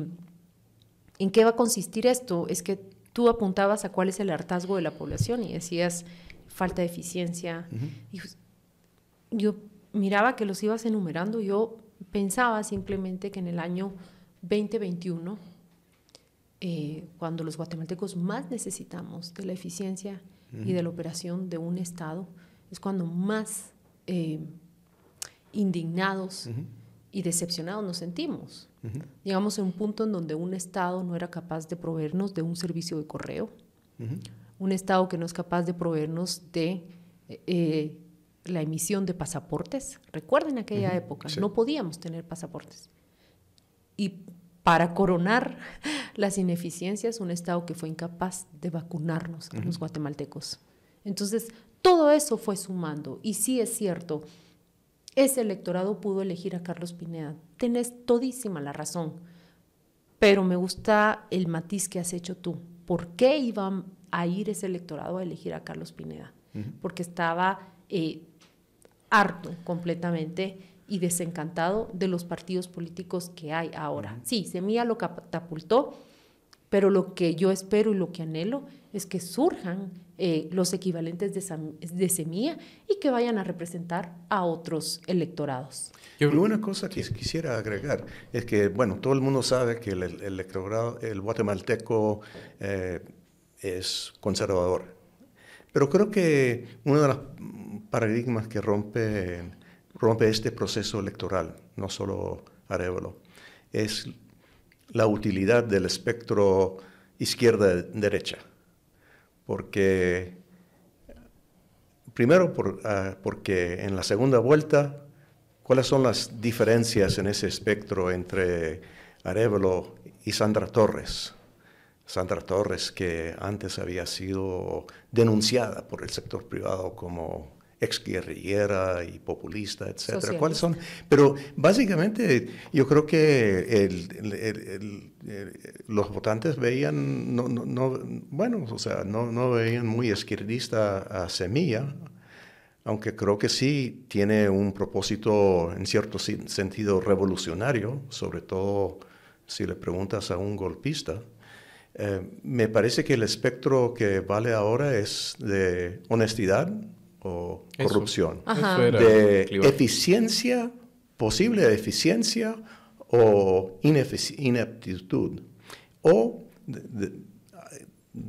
en qué va a consistir esto? Es que tú apuntabas a cuál es el hartazgo de la población y decías falta de eficiencia yo miraba que los ibas enumerando, yo pensaba simplemente que en el año 2021, eh, cuando los guatemaltecos más necesitamos de la eficiencia y de la operación de un Estado, es cuando más eh, indignados y decepcionados nos sentimos. Llegamos a un punto en donde un Estado no era capaz de proveernos de un servicio de correo, un Estado que no es capaz de proveernos de eh, la emisión de pasaportes. Recuerden aquella época, no podíamos tener pasaportes. Y para coronar las ineficiencias, un Estado que fue incapaz de vacunarnos a los guatemaltecos. Entonces, todo eso fue sumando. Y sí es cierto, ese electorado pudo elegir a Carlos Pineda. Tenés todísima la razón. Pero me gusta el matiz que has hecho tú. ¿Por qué iba a ir ese electorado a elegir a Carlos Pineda? Porque estaba eh, harto completamente y desencantado de los partidos políticos que hay ahora. Sí, Semilla lo catapultó, pero lo que yo espero y lo que anhelo es que surjan eh, los equivalentes de, Semilla y que vayan a representar a otros electorados. Yo, una cosa que quisiera agregar es que, bueno, todo el mundo sabe que el, electorado, el guatemalteco eh, es conservador Pero creo que uno de los paradigmas que rompe, este proceso electoral, no solo Arevalo, es la utilidad del espectro izquierda-derecha. Porque, primero, ah, porque en la segunda vuelta, ¿cuáles son las diferencias en ese espectro entre Arevalo y Sandra Torres? Sandra Torres, que antes había sido denunciada por el sector privado como exguerrillera y populista, etcétera. ¿Cuáles son? Pero básicamente yo creo que los votantes veían, no, no, bueno, o sea, no, no veían muy izquierdista a Semilla, aunque creo que sí tiene un propósito en cierto sentido revolucionario, sobre todo si le preguntas a un golpista. Eh, me parece que el espectro que vale ahora es de honestidad o corrupción, de eficiencia, posible eficiencia o ineptitud, o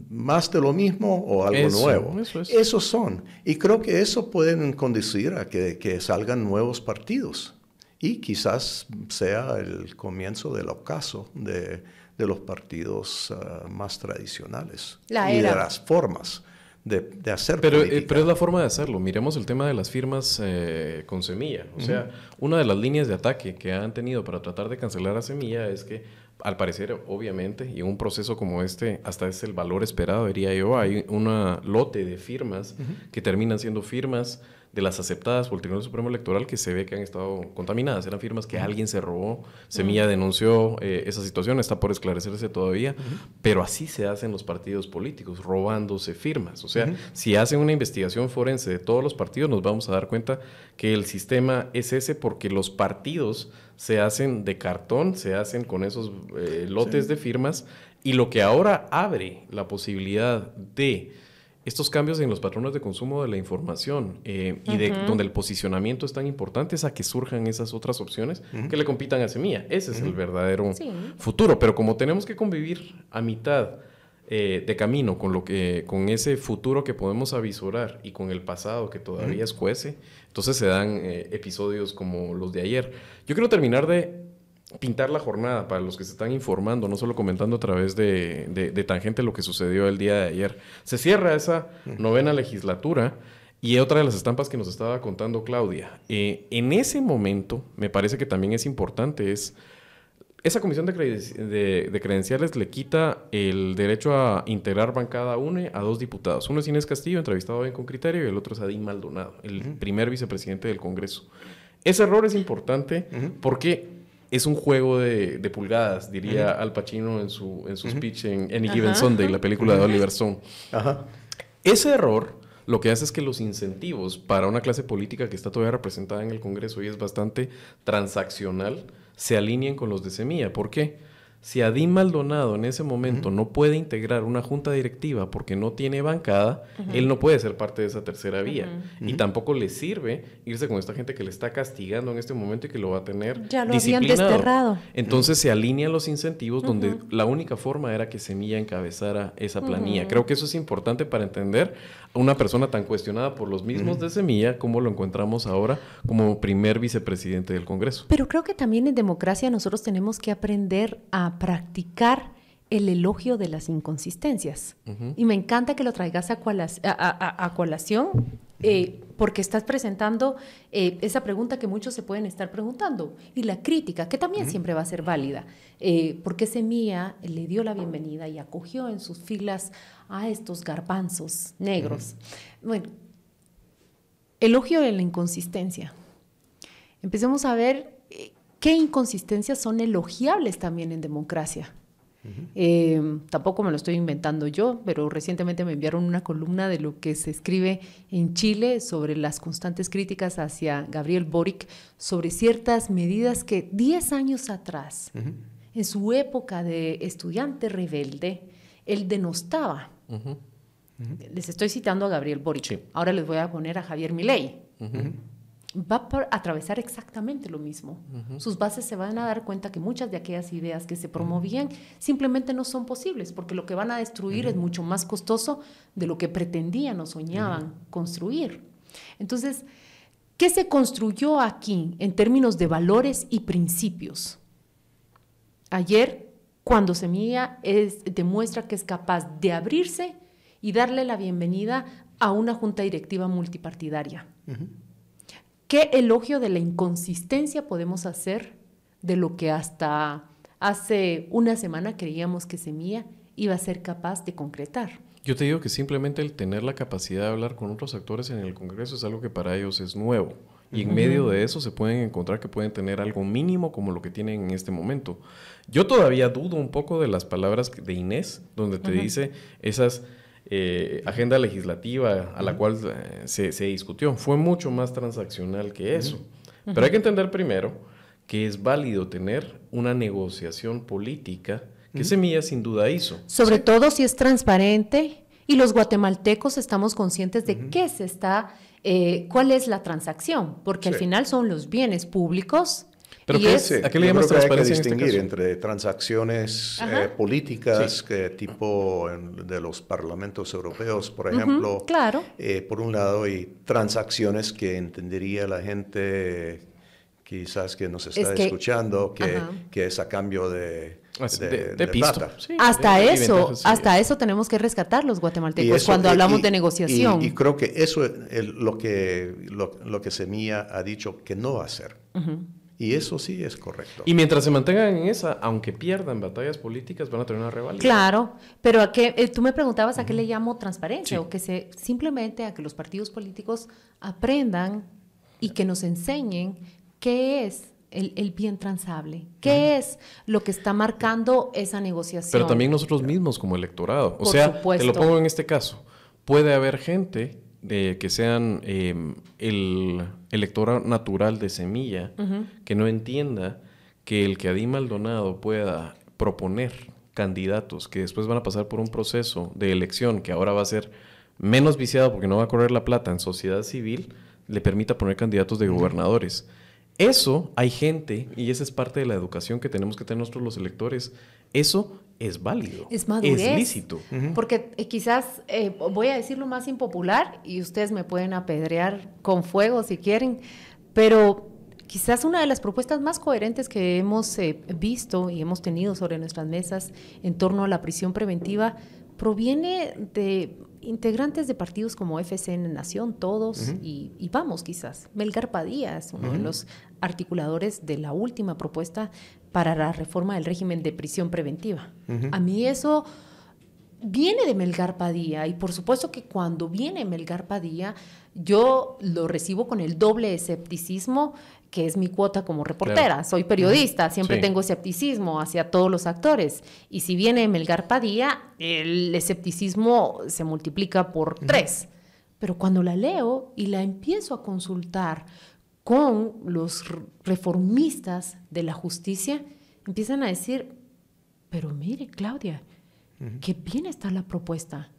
más de lo mismo o algo nuevo. Esos son. Y creo que eso pueden conducir a que, que salgan nuevos partidos. Y quizás sea el comienzo del ocaso de, de los partidos ah, más tradicionales y de las formas de, de hacer pero, eh, pero es la forma de hacerlo. Miremos el tema de las firmas eh, con Semilla. O sea, una de las líneas de ataque que han tenido para tratar de cancelar a Semilla es que, al parecer, obviamente, y en un proceso como este, hasta es el valor esperado, diría yo, hay un lote de firmas que terminan siendo firmas de las aceptadas por el Tribunal Supremo Electoral que se ve que han estado contaminadas. Eran firmas que alguien se robó. Semilla denunció eh, esa situación, está por esclarecerse todavía, pero así se hacen los partidos políticos, robándose firmas. O sea, si hacen una investigación forense de todos los partidos, nos vamos a dar cuenta que el sistema es ese porque los partidos se hacen de cartón, se hacen con esos eh, lotes de firmas y lo que ahora abre la posibilidad de estos cambios en los patrones de consumo de la información eh, y de donde el posicionamiento es tan importante es a que surjan esas otras opciones que le compitan a Semilla. Ese es el verdadero futuro. Pero como tenemos que convivir a mitad eh, de camino con lo que con ese futuro que podemos avisorar y con el pasado que todavía es cuece, entonces se dan eh, episodios como los de ayer. Yo quiero terminar de pintar la jornada para los que se están informando, no solo comentando a través de, de, Tangente lo que sucedió el día de ayer. Se cierra esa novena legislatura y otra de las estampas que nos estaba contando Claudia. Eh, en ese momento, me parece que también es importante, es... Esa comisión de, de, credenciales le quita el derecho a integrar bancada UNE a dos diputados. Uno es Inés Castillo, entrevistado bien con criterio, y el otro es Adín Maldonado, el primer vicepresidente del Congreso. Ese error es importante porque es un juego de, pulgadas, diría Al Pacino en su, en su speech en Any Given Sunday, la película de Oliver Stone. Ese error lo que hace es que los incentivos para una clase política que está todavía representada en el Congreso y es bastante transaccional se alineen con los de Semilla. ¿Por qué? Si Adín Maldonado en ese momento no puede integrar una junta directiva porque no tiene bancada, él no puede ser parte de esa tercera vía. Y tampoco le sirve irse con esta gente que le está castigando en este momento y que lo va a tener ya lo desterrado. Entonces se alinean los incentivos donde la única forma era que Semilla encabezara esa planilla. Creo que eso es importante para entender a una persona tan cuestionada por los mismos de Semilla como lo encontramos ahora como primer vicepresidente del Congreso. Pero creo que también en democracia nosotros tenemos que aprender a practicar el elogio de las inconsistencias. Y me encanta que lo traigas a, colación, eh, porque estás presentando eh, esa pregunta que muchos se pueden estar preguntando, y la crítica, que también siempre va a ser válida. Eh, porque Semilla le dio la bienvenida y acogió en sus filas a estos garbanzos negros. Bueno, elogio de la inconsistencia. Empecemos a ver qué inconsistencias son elogiables también en democracia. Eh, tampoco me lo estoy inventando yo, pero recientemente me enviaron una columna de lo que se escribe en Chile sobre las constantes críticas hacia Gabriel Boric sobre ciertas medidas que 10 años atrás, en su época de estudiante rebelde, él denostaba. Les estoy citando a Gabriel Boric. Ahora les voy a poner a Javier Milei. Va a atravesar exactamente lo mismo. Sus bases se van a dar cuenta que muchas de aquellas ideas que se promovían simplemente no son posibles, porque lo que van a destruir es mucho más costoso de lo que pretendían o soñaban construir. Entonces, ¿qué se construyó aquí en términos de valores y principios? Ayer, cuando Semilla es, demuestra que es capaz de abrirse y darle la bienvenida a una junta directiva multipartidaria. ¿Qué elogio de la inconsistencia podemos hacer de lo que hasta hace una semana creíamos que Semilla iba a ser capaz de concretar? Yo te digo que simplemente el tener la capacidad de hablar con otros actores en el Congreso es algo que para ellos es nuevo. Y en medio de eso se pueden encontrar que pueden tener algo mínimo como lo que tienen en este momento. Yo todavía dudo un poco de las palabras de Inés, donde te dice esas eh, agenda legislativa a la cual eh, se, discutió. Fue mucho más transaccional que eso. Pero hay que entender primero que es válido tener una negociación política que Semilla sin duda hizo. Sobre todo si es transparente y los guatemaltecos estamos conscientes de qué se está, eh, cuál es la transacción, porque al final son los bienes públicos ¿Pero qué, es, ¿A qué le llamas transparencia? Hay que distinguir entre transacciones eh, políticas, que tipo de los parlamentos europeos, por ejemplo. claro. Eh, por un lado, y transacciones que entendería la gente quizás que nos está escuchando, que, que, es a cambio de, de, de, plata. hasta eso, hasta eso tenemos que rescatar los guatemaltecos cuando hablamos de negociación. Y, creo que eso es lo que lo, lo, que Semilla ha dicho que no va a hacer. Y eso sí es correcto. Y mientras se mantengan en esa, aunque pierdan batallas políticas, van a tener una revalida. Claro, pero a qué, eh, tú me preguntabas a qué le llamo transparencia, o que se, simplemente a que los partidos políticos aprendan y que nos enseñen qué es el, bien transable, qué es lo que está marcando esa negociación. Pero también nosotros mismos como electorado. O sea, te lo pongo en este caso. Puede haber gente de que sean em, el electorado natural de semilla, que no entienda que el que Adi Maldonado pueda proponer candidatos que después van a pasar por un proceso de elección que ahora va a ser menos viciado porque no va a correr la plata en sociedad civil, le permita poner candidatos de gobernadores. Eso hay gente, y esa es parte de la educación que tenemos que tener nosotros los electores, eso es válido. Es madurez. Es lícito. Porque eh, quizás, eh, voy a decir lo más impopular, y ustedes me pueden apedrear con fuego si quieren, pero quizás una de las propuestas más coherentes que hemos eh, visto y hemos tenido sobre nuestras mesas en torno a la prisión preventiva proviene de integrantes de partidos como FCN Nación, todos, y, vamos quizás. Melgar Padilla es uno de los articuladores de la última propuesta para la reforma del régimen de prisión preventiva. A mí eso viene de Melgar Padilla y por supuesto que cuando viene Melgar Padilla yo lo recibo con el doble escepticismo que es mi cuota como reportera. Soy periodista, siempre tengo escepticismo hacia todos los actores. Y si viene Melgar Padilla, el escepticismo se multiplica por tres. Pero cuando la leo y la empiezo a consultar con los reformistas de la justicia, empiezan a decir, pero mire, Claudia, qué bien está la propuesta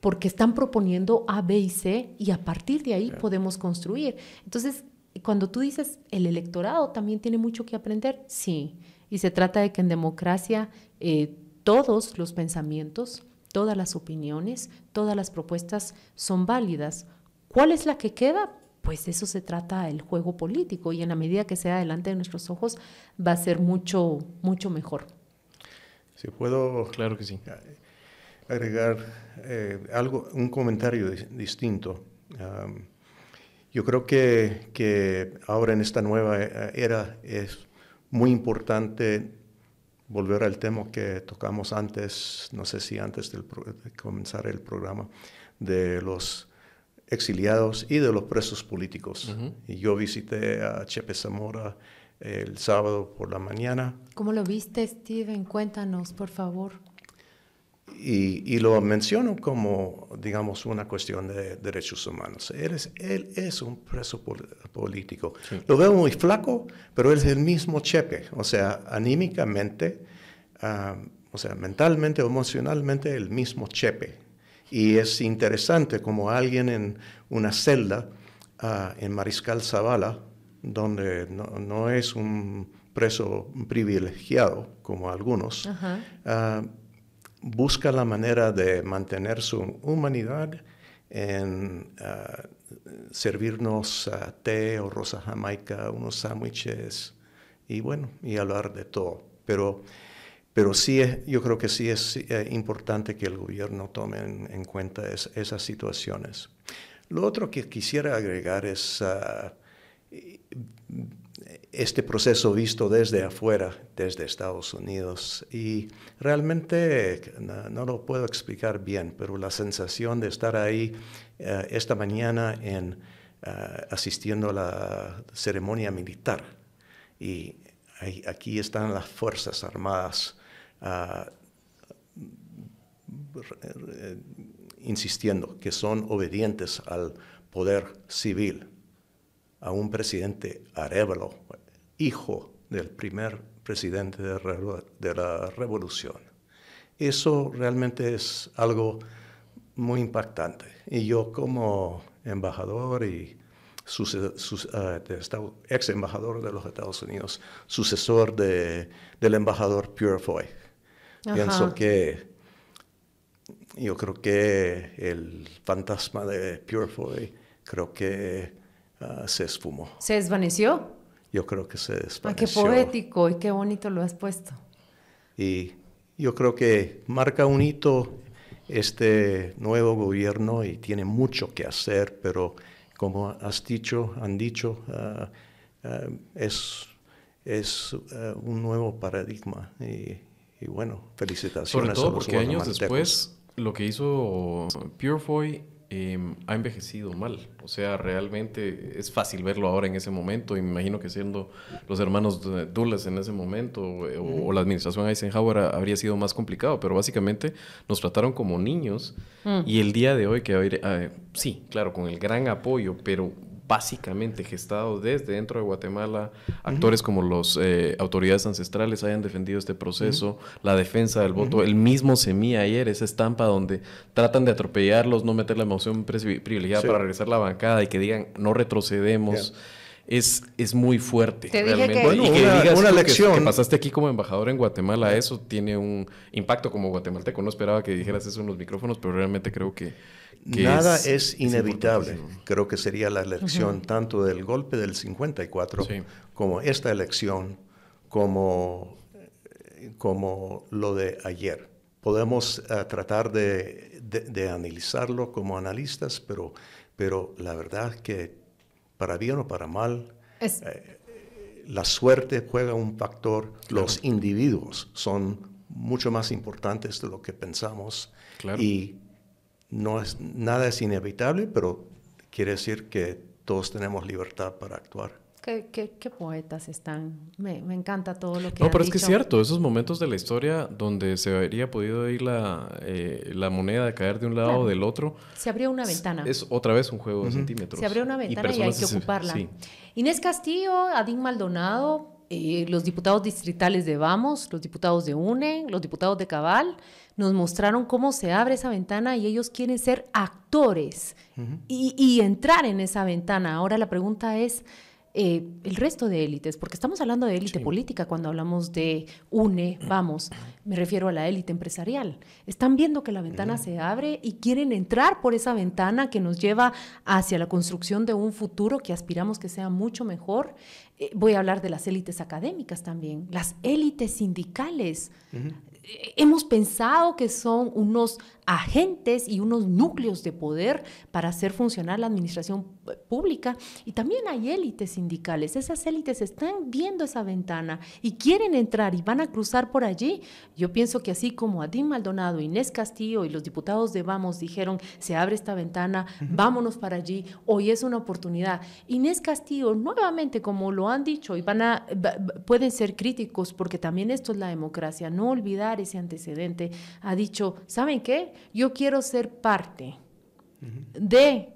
porque están proponiendo A, B y C y a partir de ahí podemos construir. Entonces, cuando tú dices el electorado también tiene mucho que aprender, sí, y se trata de que en democracia eh, todos los pensamientos, todas las opiniones, todas las propuestas son válidas. ¿Cuál es la que queda? Pues eso se trata el juego político y en la medida que sea delante de nuestros ojos va a ser mucho, mucho mejor. Si puedo, claro que sí, agregar eh, algo, un comentario distinto. Yo creo que, que, ahora en esta nueva eh, era es muy importante volver al tema que tocamos antes, no sé si antes de comenzar el programa, de los exiliados y de los presos políticos. Y yo visité a Chepe Zamora el sábado por la mañana. ¿Cómo lo viste, Steven? Cuéntanos, por favor. Y, lo menciono como, digamos, una cuestión de derechos humanos. Él es, él es un preso político. Lo veo muy flaco, pero él es el mismo Chepe, o sea, anímicamente, ah, o sea, mentalmente, emocionalmente, el mismo Chepe. Y es interesante como alguien en una celda ah, en Mariscal Zavala, donde no, es un preso privilegiado como algunos, ah, busca la manera de mantener su humanidad en ah, servirnos té o rosa jamaica, unos sándwiches y bueno, y hablar de todo. Pero, pero sí, yo creo que sí es eh, importante que el gobierno tome en, cuenta esas situaciones. Lo otro que quisiera agregar es ah, este proceso visto desde afuera, desde Estados Unidos. Y realmente no, lo puedo explicar bien, pero la sensación de estar ahí eh, esta mañana en, eh, asistiendo a la ceremonia militar. Y aquí están las Fuerzas Armadas ah, insistiendo que son obedientes al poder civil a un presidente Arevalo, hijo del primer presidente de, la revolución. Eso realmente es algo muy impactante. Y yo como embajador y uh, ex embajador de los Estados Unidos, sucesor de, del embajador Purefoy, pienso que yo creo que el fantasma de Purefoy creo que Ah, se esfumó. ¿Se desvaneció? Yo creo que se desvaneció. Ah, qué poético y qué bonito lo has puesto. Y yo creo que marca un hito este nuevo gobierno y tiene mucho que hacer, pero como has dicho, han dicho, ah, es, es un nuevo paradigma. Y, bueno, felicitaciones. Sobre todo porque años después lo que hizo Purefoy Em, ha envejecido mal. O sea, realmente es fácil verlo ahora en ese momento. Y me imagino que siendo los hermanos Dulles en ese momento o, la administración Eisenhower habría sido más complicado. Pero básicamente nos trataron como niños. Mm. Y el día de hoy, que eh, sí, claro, con el gran apoyo, pero básicamente gestado desde dentro de Guatemala, actores como las eh, autoridades ancestrales hayan defendido este proceso, la defensa del voto, el mismo Semilla ayer, esa estampa donde tratan de atropellarlos, no meter la emoción privilegiada para regresar a la bancada y que digan no retrocedemos. Es, es muy fuerte. realmente. Bueno, y que una, digas una lección. Que, pasaste aquí como embajador en Guatemala, eso tiene un impacto como guatemalteco. No esperaba que dijeras eso en los micrófonos, pero realmente creo que, Nada es, inevitable. Creo que sería la elección tanto del golpe del 54 como esta elección, como, como lo de ayer. Podemos eh, tratar de, de, analizarlo como analistas, pero, pero la verdad que para bien o para mal, eh, la suerte juega un factor. Los individuos son mucho más importantes de lo que pensamos. Y no es, nada es inevitable, pero quiere decir que todos tenemos libertad para actuar. Qué, qué, poetas están. Me, me, encanta todo lo que No, pero es que es cierto, esos momentos de la historia donde se habría podido ir la, eh, la moneda de caer de un lado o del otro. Se abrió una ventana. Es otra vez un juego de centímetros. Se abrió una ventana y, hay que ocuparla. Inés Castillo, Adín Maldonado, eh, los diputados distritales de Vamos, los diputados de UNE, los diputados de Cabal, nos mostraron cómo se abre esa ventana y ellos quieren ser actores y, entrar en esa ventana. Ahora la pregunta es, eh, el resto de élites, porque estamos hablando de élite política cuando hablamos de UNE, vamos, me refiero a la élite empresarial. Están viendo que la ventana se abre y quieren entrar por esa ventana que nos lleva hacia la construcción de un futuro que aspiramos que sea mucho mejor. Eh, voy a hablar de las élites académicas también, las élites sindicales. Hemos pensado que son unos agentes y unos núcleos de poder para hacer funcionar la administración pública. Y también hay élites sindicales. Esas élites están viendo esa ventana y quieren entrar y van a cruzar por allí. Yo pienso que así como Adín Maldonado, Inés Castillo y los diputados de Vamos dijeron, se abre esta ventana, vámonos para allí, hoy es una oportunidad. Inés Castillo, nuevamente, como lo han dicho, y van a, pueden ser críticos porque también esto es la democracia, no olvidar ese antecedente, ha dicho, ¿saben qué? Yo quiero ser parte de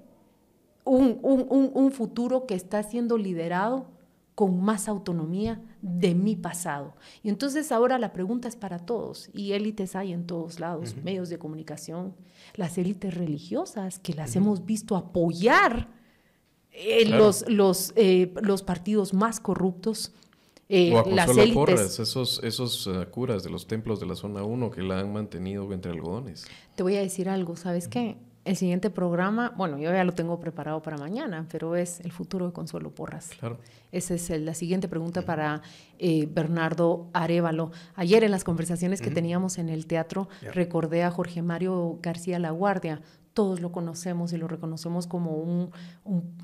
un, futuro que está siendo liderado con más autonomía de mi pasado. Y entonces ahora la pregunta es para todos, y élites hay en todos lados, medios de comunicación, las élites religiosas que las hemos visto apoyar eh, los, los, eh, los partidos más corruptos. Eh, o a las élites. Porras, esos, esos curas de los templos de la zona 1 que la han mantenido entre algodones. Te voy a decir algo, ¿sabes qué? El siguiente programa, bueno, yo ya lo tengo preparado para mañana, pero es el futuro de Consuelo Porras. Claro. Esa es la siguiente pregunta para eh, Bernardo Arevalo. Ayer en las conversaciones que teníamos en el teatro, recordé a Jorge Mario García La Guardia. Todos lo conocemos y lo reconocemos como un, un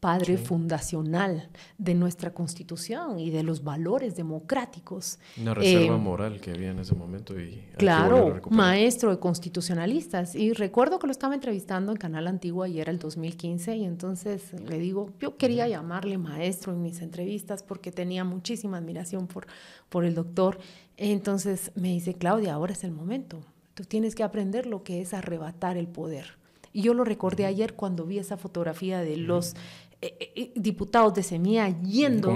padre fundacional de nuestra constitución y de los valores democráticos. Una reserva eh, moral que había en ese momento y claro, maestro de constitucionalistas y recuerdo que lo estaba entrevistando en Canal Antiguo ayer el 2015 y entonces le digo, yo quería llamarle maestro en mis entrevistas porque tenía muchísima admiración por por el doctor. Entonces me dice, "Claudia, ahora es el momento. Tú tienes que aprender lo que es arrebatar el poder." Y yo lo recordé ayer cuando vi esa fotografía de los eh, eh, eh, diputados de Semilla yendo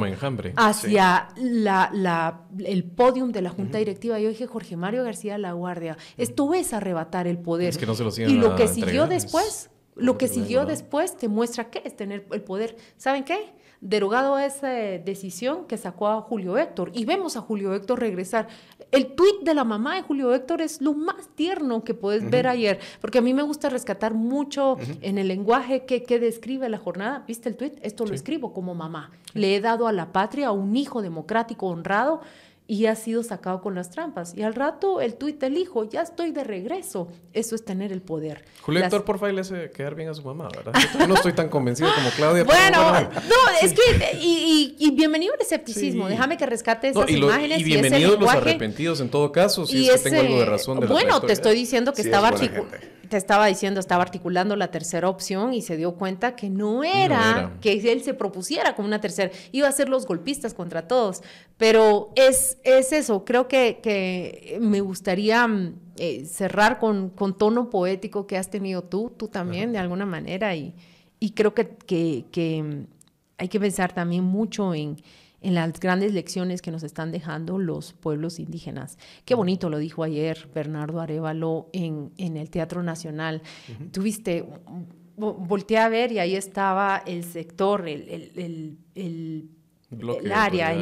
hacia la, el podium de la Junta Directiva. Yo dije, Jorge Mario García La Guardia, esto es arrebatar el poder. Es que no se lo y lo que siguió después, lo que siguió después te muestra qué es tener el poder. ¿Saben qué? Derogado esa decisión que sacó a Julio Héctor y vemos a Julio Héctor regresar. El tuit de la mamá de Julio Héctor es lo más tierno que puedes ver ayer, porque a mí me gusta rescatar mucho en el lenguaje que, que, describe la jornada. ¿Viste el tuit? Esto lo escribo como mamá. Le he dado a la patria un hijo democrático honrado y ha sido sacado con las trampas. Y al rato el tuit del hijo, ya estoy de regreso. Eso es tener el poder. Julio Héctor, por favor, le hace quedar bien a su mamá, ¿verdad? Yo no estoy tan convencido como Claudia. bueno, no, es que, y, bienvenido al escepticismo. Déjame que rescate esas imágenes. Y, bienvenidos los arrepentidos en todo caso, si es que tengo algo de razón de Bueno, te estoy diciendo que estaba te estaba diciendo, estaba articulando la tercera opción y se dio cuenta que no era, que él se propusiera como una tercera, iba a ser los golpistas contra todos. Pero es, es eso, creo que, que me gustaría mm, eh, cerrar con, con, tono poético que has tenido tú, tú también, de alguna manera, y, y creo que, que, que mm, hay que pensar también mucho en en las grandes lecciones que nos están dejando los pueblos indígenas. Qué bonito lo dijo ayer Bernardo Arevalo en, en el Teatro Nacional. Tuviste, volteé a ver y ahí estaba el sector, el, el, el, el área,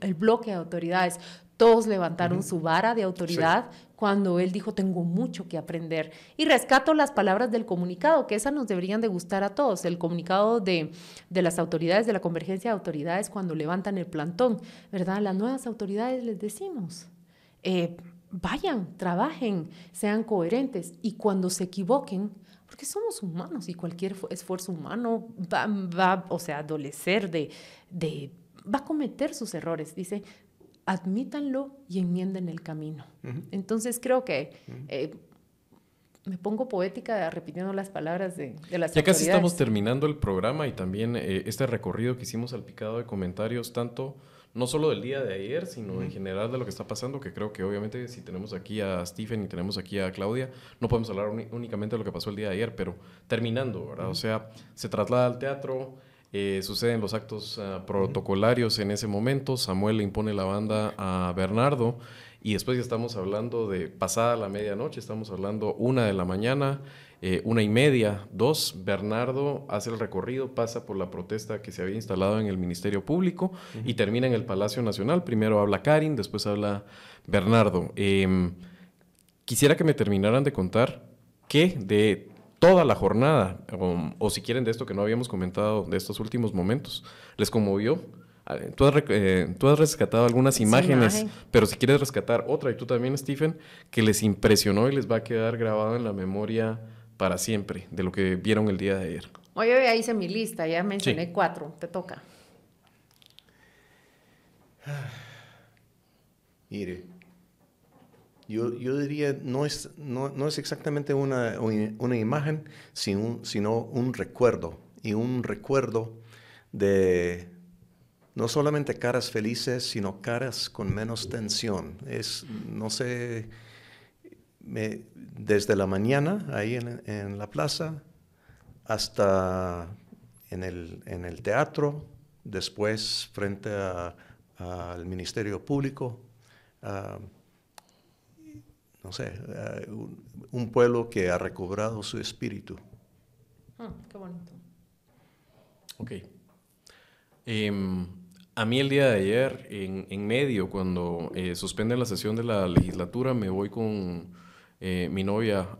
el, bloque de autoridades. Todos levantaron su vara de autoridad cuando él dijo, tengo mucho que aprender. Y rescato las palabras del comunicado, que esas nos deberían de gustar a todos. El comunicado de, de las autoridades, de la convergencia de autoridades, cuando levantan el plantón, ¿verdad? Las nuevas autoridades les decimos, eh, vayan, trabajen, sean coherentes y cuando se equivoquen, porque somos humanos y cualquier esfuerzo humano va, va o sea, adolecer de, de, va a cometer sus errores. Dice, admítanlo y enmienden el camino. Entonces creo que eh, me pongo poética repitiendo las palabras de, de las Ya casi estamos terminando el programa y también eh, este recorrido que hicimos al picado de comentarios, tanto no solo del día de ayer, sino en general de lo que está pasando, que creo que obviamente si tenemos aquí a Stephen y tenemos aquí a Claudia, no podemos hablar únicamente de lo que pasó el día de ayer, pero terminando, ¿verdad? O sea, se traslada al teatro, eh, suceden los actos ah, protocolarios en ese momento. Samuel le impone la banda a Bernardo. Y después ya estamos hablando de pasada la medianoche, estamos hablando una de la mañana, eh, una y media, dos. Bernardo hace el recorrido, pasa por la protesta que se había instalado en el Ministerio Público y termina en el Palacio Nacional. Primero habla Karin, después habla Bernardo. Em, quisiera que me terminaran de contar qué de toda la jornada, o, si quieren de esto que no habíamos comentado de estos últimos momentos, les conmovió. Ah, tú has, eh, tú has rescatado algunas imágenes, pero si quieres rescatar otra, y tú también, Stephen, que les impresionó y les va a quedar grabado en la memoria para siempre de lo que vieron el día de ayer. Oye, ya hice mi lista, ya mencioné cuatro, te toca. Mire, yo, yo diría, no es, no, no es exactamente una, una imagen, sino un, sino un recuerdo. Y un recuerdo de no solamente caras felices, sino caras con menos tensión. Es, no sé, me, desde la mañana ahí en, en, la plaza hasta en el, en el teatro, después frente al Ministerio Público. Uh, no sé, eh, un, pueblo que ha recobrado su espíritu. Ah, qué bonito. Ok. Em, a mí el día de ayer, en, medio, cuando eh, suspenden la sesión de la legislatura, me voy con eh, mi novia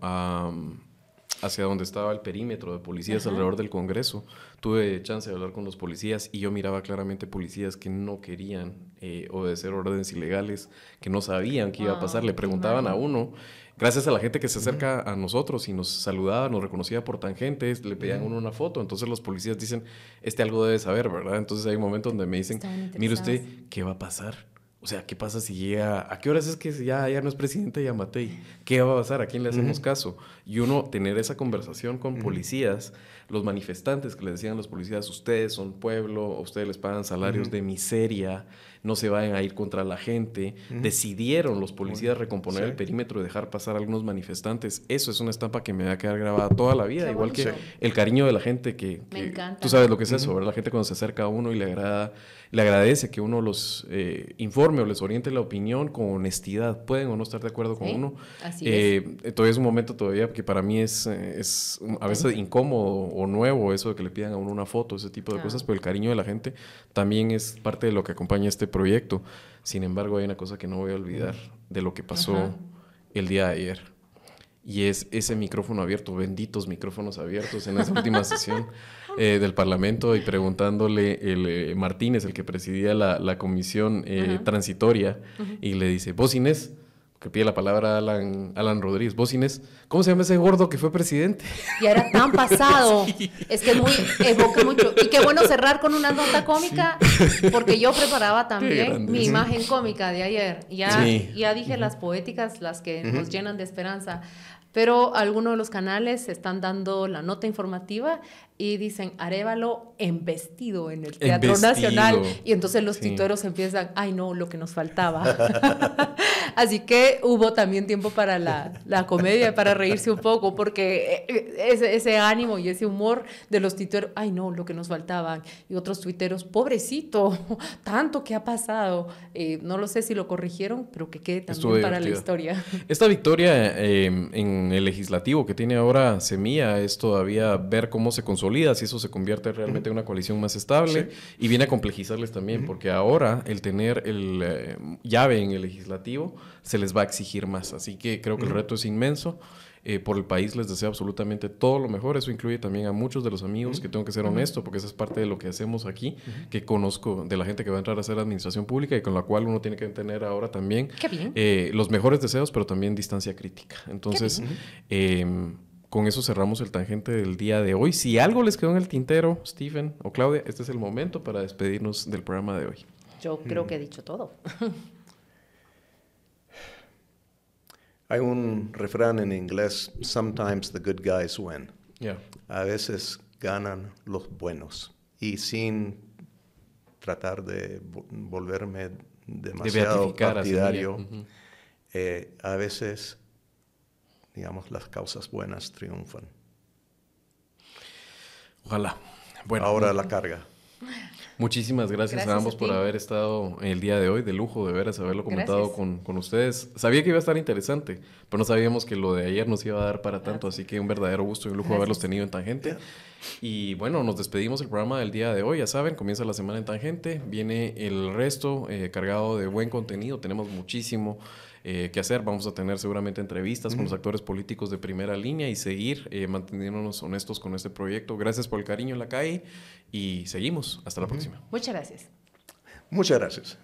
hacia donde estaba el perímetro de policías alrededor del Congreso. Tuve chance de hablar con los policías y yo miraba claramente policías que no querían eh, obedecer órdenes ilegales, que no sabían qué iba a pasar. Le preguntaban a uno gracias a la gente que se acerca a nosotros y nos saludaba, nos reconocía por tangentes, le pedían uno una foto. Entonces los policías dicen, este algo debe saber, ¿verdad? Entonces hay un momento donde me dicen, mire usted, ¿qué va a pasar? O sea, ¿qué pasa si llega? ¿A qué horas es que ya, ya no es presidente Yamatei? ¿Qué va a pasar? ¿A quién le hacemos caso? Y uno tener esa conversación con policías, los manifestantes que le decían a los policías, ustedes son pueblo, ustedes les pagan salarios de miseria, no se vayan a ir contra la gente. Decidieron los policías recomponer el perímetro y dejar pasar a algunos manifestantes. Eso es una estampa que me va a quedar grabada toda la vida, igual que el cariño de la gente que... me encanta. Tú sabes lo que es eso, ¿verdad? La gente cuando se acerca a uno y le agrada le agradece que uno los eh, informe o les oriente la opinión con honestidad. Pueden o no estar de acuerdo con uno. Así eh, es. Todavía es un momento todavía que para mí es, es a veces incómodo o nuevo eso de que le pidan a uno una foto, ese tipo de cosas, pero el cariño de la gente también es parte de lo que acompaña este proyecto. Sin embargo, hay una cosa que no voy a olvidar de lo que pasó el día de ayer. Y es ese micrófono abierto, benditos micrófonos abiertos en esa última sesión. Eh, del Parlamento y preguntándole el eh, Martínez, el que presidía la, comisión eh, transitoria, y le dice, vos Inés, que pide la palabra Alan, Alan Rodríguez, vos Inés, ¿cómo se llama ese gordo que fue presidente? Y era tan pasado, es que muy, evoca mucho. Y qué bueno cerrar con una nota cómica, porque yo preparaba también mi imagen cómica de ayer. Ya, ya dije las poéticas, las que nos llenan de esperanza. Pero algunos de los canales están dando la nota informativa y dicen Arevalo embestido en el Teatro Nacional. Y entonces los sí. empiezan, ay no, lo que nos faltaba. Así que hubo también tiempo para la, la comedia, para reírse un poco, porque eh, ese, ese, ánimo y ese humor de los tuiteros, ay no, lo que nos faltaba. Y otros tuiteros, pobrecito, tanto que ha pasado. Eh, no lo sé si lo corrigieron, pero que quede también para la historia. Esta victoria eh, en el legislativo que tiene ahora Semilla es todavía ver cómo se consolida si eso se convierte realmente en una coalición más estable y viene a complejizarles también, porque ahora el tener el eh, llave en el legislativo se les va a exigir más. Así que creo que el reto es inmenso. Eh, por el país les deseo absolutamente todo lo mejor. Eso incluye también a muchos de los amigos, que tengo que ser honesto, porque esa es parte de lo que hacemos aquí, que conozco de la gente que va a entrar a hacer administración pública y con la cual uno tiene que tener ahora también eh, los mejores deseos, pero también distancia crítica. Entonces, con eso cerramos el tangente del día de hoy. Si algo les quedó en el tintero, Stephen o Claudia, este es el momento para despedirnos del programa de hoy. Yo creo que he dicho todo. Hay un refrán en inglés, sometimes the good guys win. A veces ganan los buenos. Y sin tratar de volverme demasiado partidario, eh, a veces digamos, las causas buenas triunfan. Ojalá. Bueno, ahora la carga. Muchísimas gracias, a ambos por haber estado el día de hoy, de lujo, de veras, haberlo comentado con, ustedes. Sabía que iba a estar interesante, pero no sabíamos que lo de ayer nos iba a dar para tanto, así que un verdadero gusto y un lujo haberlos tenido en Tangente. Y bueno, nos despedimos del programa del día de hoy, ya saben, comienza la semana en Tangente, viene el resto eh, cargado de buen contenido, tenemos muchísimo eh, que hacer. Vamos a tener seguramente entrevistas con los actores políticos de primera línea y seguir eh, manteniéndonos honestos con este proyecto. Gracias por el cariño en la calle y seguimos. Hasta la próxima. Muchas gracias. Muchas gracias.